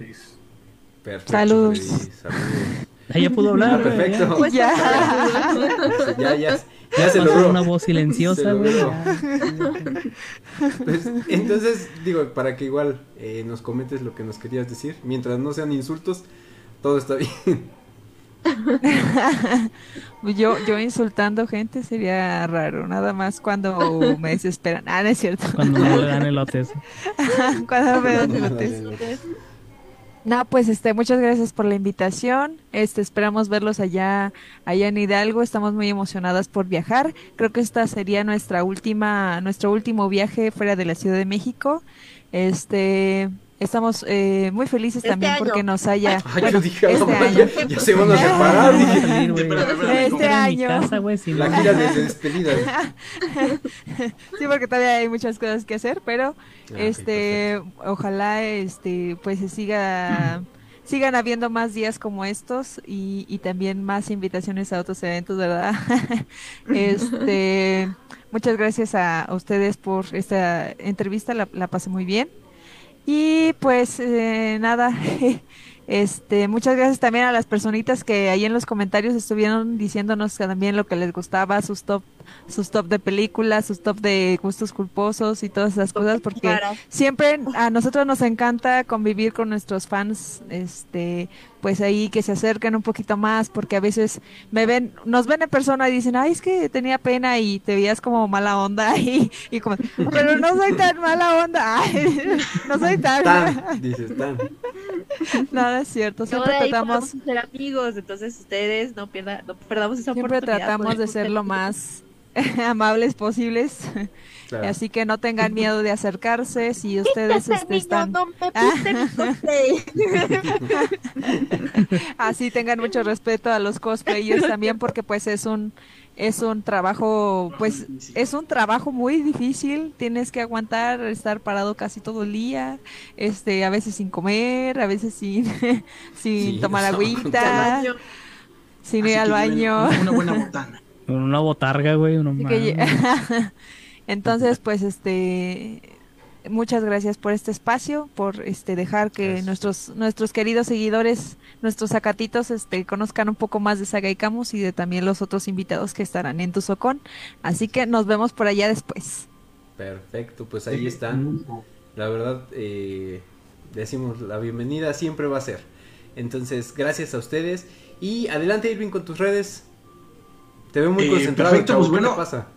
Perfecto. Saludos. Ya pudo hablar. perfecto. Pues *laughs* ya. ya, ya. Ya se logró. Una voz silenciosa, güey. Pues, entonces, digo, para que igual eh, nos comentes lo que nos querías decir. Mientras no sean insultos, todo está *laughs* bien. yo, yo insultando gente sería raro, nada más cuando me desesperan. Ah, no es cierto. Cuando me dan elotes. *laughs* cuando me dan elotes. No, pues este, muchas gracias por la invitación. Este, esperamos verlos allá, allá en Hidalgo. Estamos muy emocionadas por viajar. Creo que esta sería nuestra última, nuestro último viaje fuera de la Ciudad de México. Este, Estamos eh, muy felices este también porque nos haya. Ay, yo dije, este año. Ya, se van a separar. *laughs* este año. la gira de despedida. *laughs* sí, porque todavía hay muchas cosas que hacer, pero ah, este, ojalá este, pues se siga. *clears throat* sigan habiendo más días como estos y, y también más invitaciones a otros eventos, ¿verdad? *laughs* este, muchas gracias a, ustedes por esta entrevista, la, la pasé muy bien. Y pues eh, nada, *laughs* este, muchas gracias también a las personitas que ahí en los comentarios estuvieron diciéndonos también lo que les gustaba, sus top sus top de películas, sus top de gustos culposos y todas esas cosas, porque siempre a nosotros nos encanta convivir con nuestros fans, este, pues ahí que se acerquen un poquito más, porque a veces me ven, nos ven en persona y dicen, ay, es que tenía pena y te veías como mala onda y, y como, pero no soy tan mala onda, *laughs* no soy tan. tan dices tan. *laughs* Nada es cierto, siempre tratamos de ser amigos, entonces ustedes no pierdan, no perdamos esa siempre oportunidad. Siempre tratamos de ser lo más *laughs* amables posibles. Así que no tengan miedo de acercarse si ustedes este, están... *laughs* Así tengan mucho respeto a los cosplayers también porque pues es un es un trabajo pues es un trabajo muy difícil, tienes que aguantar estar parado casi todo el día, este a veces sin comer, a veces sin *laughs* sin tomar agüita, sin ir al baño. Una buena *laughs* botana. Una botarga, güey. Entonces, pues, este, muchas gracias por este espacio, por este dejar que nuestros nuestros queridos seguidores, nuestros sacatitos, este, conozcan un poco más de Saga y Camus y de también los otros invitados que estarán en tu socón. Así que nos vemos por allá después. Perfecto, pues ahí están. La verdad, eh, decimos la bienvenida siempre va a ser. Entonces, gracias a ustedes. Y adelante, Irving, con tus redes. Te veo muy eh, concentrado. Perfecto, pues bueno. ¿Qué pasa?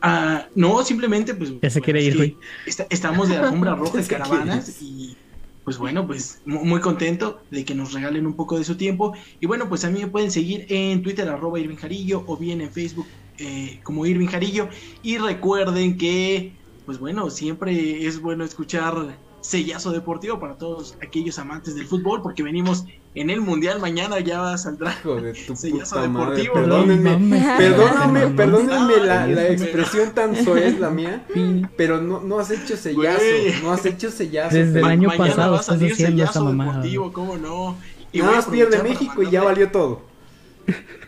Ah, no, simplemente, pues. Ya se quiere ir, güey. estamos de alfombra *laughs* roja de caravanas y. Pues bueno, pues muy contento de que nos regalen un poco de su tiempo. Y bueno, pues a mí me pueden seguir en Twitter, arroba Irving Jarillo, o bien en Facebook eh, como Irving Jarillo. Y recuerden que pues bueno, siempre es bueno escuchar sellazo deportivo para todos aquellos amantes del fútbol, porque venimos en el Mundial mañana, ya saldrá de tu *laughs* sellazo deportivo. Perdónenme, perdónenme, perdónenme la, la, expresión tan soez la mía, *laughs* pero no, no has hecho sellazo, no has hecho sellazo. Desde el año pasado vas a salir sellazo deportivo, ¿cómo no? Y Nada más pierde México y ya valió todo.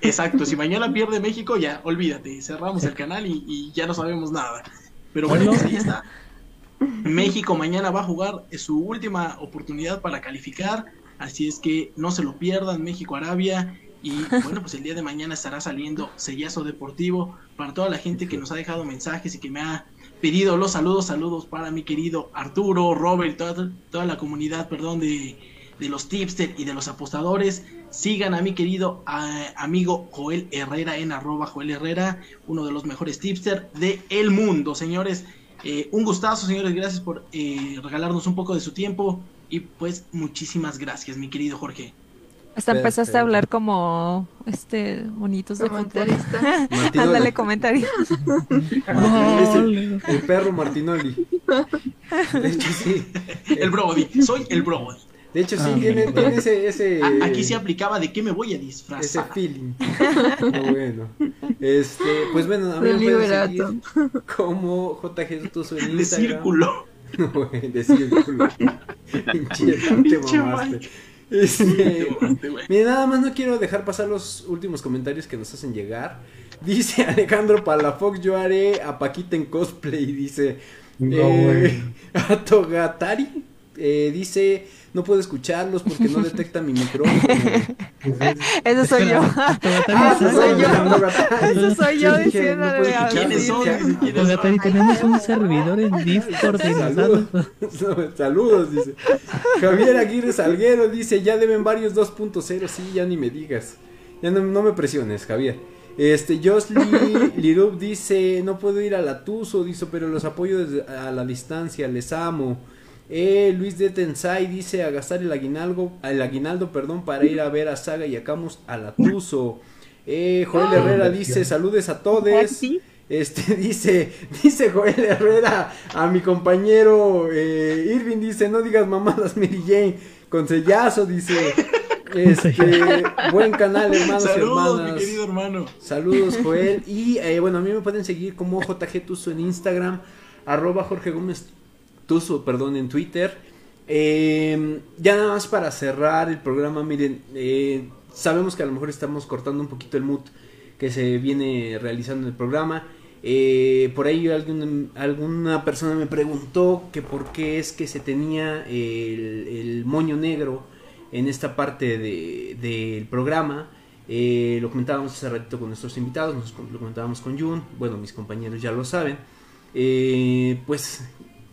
Exacto, si mañana pierde México, ya, olvídate, cerramos el canal y, y ya no sabemos nada. Pero bueno, pues ahí está. México mañana va a jugar su última oportunidad para calificar, así es que no se lo pierdan, México-Arabia. Y *laughs* bueno, pues el día de mañana estará saliendo Sellazo Deportivo para toda la gente que nos ha dejado mensajes y que me ha pedido los saludos, saludos para mi querido Arturo, Robert, toda, toda la comunidad, perdón, de, de los tipster y de los apostadores. Sigan a mi querido amigo Joel Herrera en arroba Joel Herrera, uno de los mejores tipster de el mundo, señores. Eh, un gustazo, señores, gracias por eh, regalarnos un poco de su tiempo y pues muchísimas gracias, mi querido Jorge. Hasta empezaste a hablar como este monitos de comentarista. *laughs* Ándale, comentario. *laughs* el, perro Martinoli. *laughs* De hecho, sí. El Brody, soy el Brody. De hecho, sí, ah, tiene, ese, ese... Aquí se aplicaba de qué me voy a disfrazar. Ese feeling. bueno. Este, pues bueno, a mí me pueden seguir como JG Tuso en Instagram. *laughs* De círculo. de círculo. te mamaste. Este, mira, nada más no quiero dejar pasar los últimos comentarios que nos hacen llegar. Dice Alejandro Palafox, yo haré a Paquita en cosplay. Dice no, eh, *laughs* a Togatari. Eh, dice no puedo escucharlos porque no detecta mi micrófono. Eso soy yo. Eso *laughs* soy yo. Eso soy yo diciendo ¿Quiénes son? tenemos un servidor en Discord. Saludos. *laughs* Saludos, dice. Javier Aguirre Salguero dice, ya deben varios 2.0. Sí, ya ni me digas. Ya no, me presiones, Javier. Este, Josly *laughs* Lirup dice, no puedo ir a la Tuso, dice, pero los apoyo desde a la distancia, les amo. Eh, Luis de Tensai dice a gastar el aguinaldo, el aguinaldo perdón, para ir a ver a Saga y a Camus a la Tuso. Eh, Joel ah, Herrera dice saludes a todos. Este *laughs* dice, dice Joel Herrera a mi compañero eh, Irving, dice, no digas mamadas Mary Jane, con sellazo, dice. *laughs* Este, buen canal, hermanos Saludos, mi querido hermano. Saludos, *laughs* Joel. Y eh, bueno, a mí me pueden seguir como JG Tuso en Instagram, arroba Jorge Gómez Tuso, perdón, en Twitter. Em, ya nada más para cerrar el programa, miren, eh, sabemos que a lo mejor estamos cortando un poquito el mood que se viene realizando en el programa. Eh, por ahí alguna persona me preguntó que por qué es que se tenía el, moño negro en esta parte del programa. Eh, lo comentábamos hace ratito con nuestros invitados, nos, lo comentábamos con Jun, bueno, mis compañeros ya lo saben. pues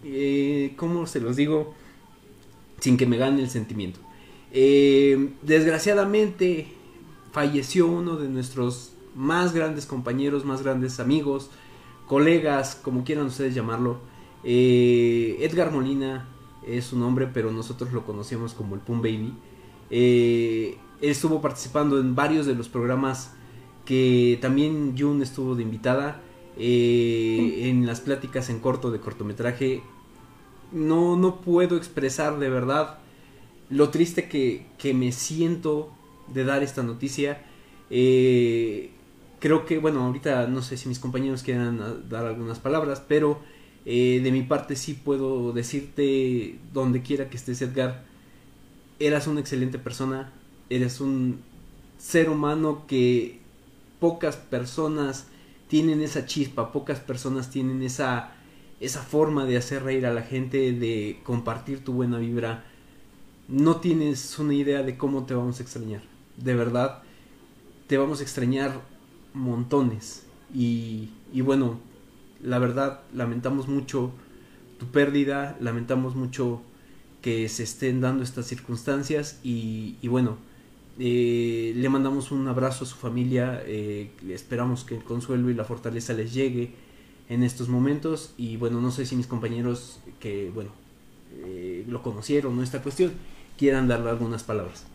eh, ¿cómo se los digo? Sin que me gane el sentimiento. Eh, desgraciadamente falleció uno de nuestros más grandes compañeros, más grandes amigos, colegas, como quieran ustedes llamarlo. Eh, Edgar Molina es su nombre, pero nosotros lo conocíamos como el Pum Baby. él estuvo participando en varios de los programas que también Jun estuvo de invitada. en las pláticas en corto de cortometraje no, no puedo expresar de verdad lo triste que, me siento de dar esta noticia. Eh, creo que, bueno, ahorita no sé si mis compañeros quieran dar algunas palabras, pero eh, de mi parte sí puedo decirte, donde quiera que estés, Edgar, eras una excelente persona, eres un ser humano que pocas personas tienen esa chispa, pocas personas tienen esa esa forma de hacer reír a la gente, de compartir tu buena vibra, no tienes una idea de cómo te vamos a extrañar. De verdad, te vamos a extrañar montones. Y, y bueno, la verdad, lamentamos mucho tu pérdida, lamentamos mucho que se estén dando estas circunstancias y, y bueno, eh, le mandamos un abrazo a su familia, eh, esperamos que el consuelo y la fortaleza les llegue en estos momentos y bueno, no sé si mis compañeros que, bueno, eh, lo conocieron, ¿no? Esta cuestión, quieran darle algunas palabras.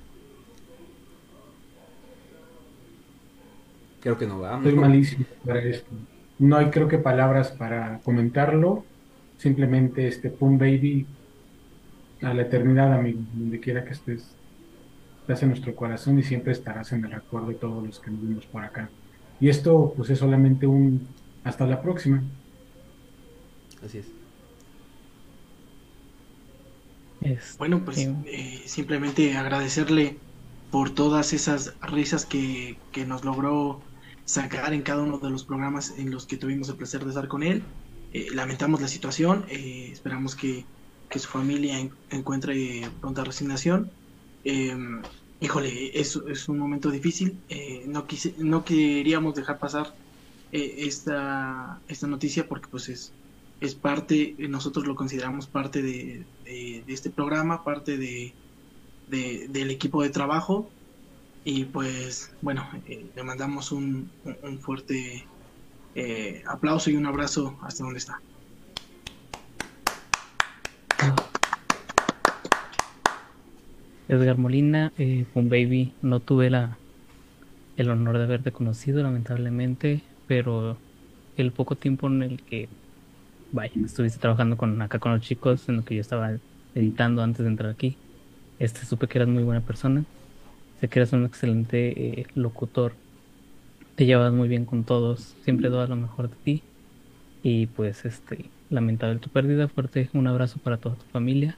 Creo que no va. Estoy malísimo para esto. No hay creo que palabras para comentarlo. simplemente este Pum Baby a la eternidad, amigo, donde quiera que estés, estás en nuestro corazón y siempre estarás en el recuerdo de todos los que nos vimos por acá. Y esto pues es solamente un hasta la próxima. Así es. Bueno, pues eh, simplemente agradecerle por todas esas risas que, nos logró sacar en cada uno de los programas en los que tuvimos el placer de estar con él. Eh, lamentamos la situación, eh, esperamos que, su familia encuentre pronta resignación. Em, híjole, es, es un momento difícil, no, quise, no queríamos dejar pasar esta, esta noticia porque pues es, es parte, nosotros lo consideramos parte de, este programa, parte de, del equipo de trabajo y pues bueno, eh, le mandamos un, fuerte eh, aplauso y un abrazo hasta donde está. Edgar Molina, eh, un baby, no tuve la, el honor de haberte conocido lamentablemente, pero el poco tiempo en el que vaya, estuviste trabajando con acá con los chicos en lo que yo estaba editando antes de entrar aquí. Este supe que eras muy buena persona. Sé que eras un excelente eh, locutor. Te llevas muy bien con todos. Siempre das lo mejor de ti. Y pues este, lamentable tu pérdida. Fuerte un abrazo para toda tu familia.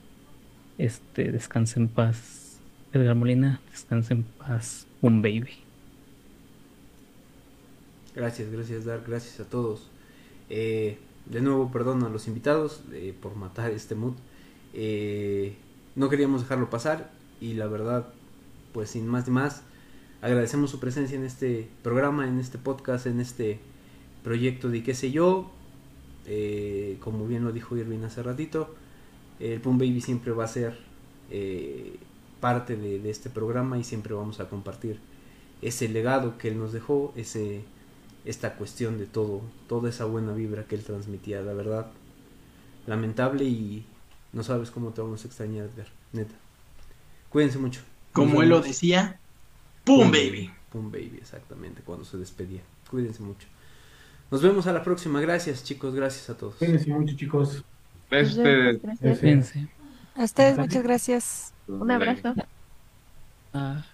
Este, descansa en paz, Edgar Molina. Descansa en paz, un baby. Gracias, gracias, Dar. Gracias a todos. Eh, de nuevo, perdón a los invitados eh, por matar este mood. Eh, no queríamos dejarlo pasar y la verdad, pues sin más ni más, agradecemos su presencia en este programa, en este podcast, en este proyecto de qué sé yo. Como bien lo dijo Irving hace ratito, el Pum Baby siempre va a ser parte de, de este programa y siempre vamos a compartir ese legado que él nos dejó, ese esta cuestión de todo, toda esa buena vibra que él transmitía, la verdad, lamentable y no sabes cómo te vamos a extrañar, Edgar, neta. Cuídense mucho. Como él lo decía, ¡Pum, baby! ¡Pum baby, exactamente, cuando se despedía. Cuídense mucho. Nos vemos a la próxima. Gracias, chicos. Gracias a todos. Cuídense mucho, chicos. Gracias. A ustedes, muchas gracias. Un abrazo. Ah.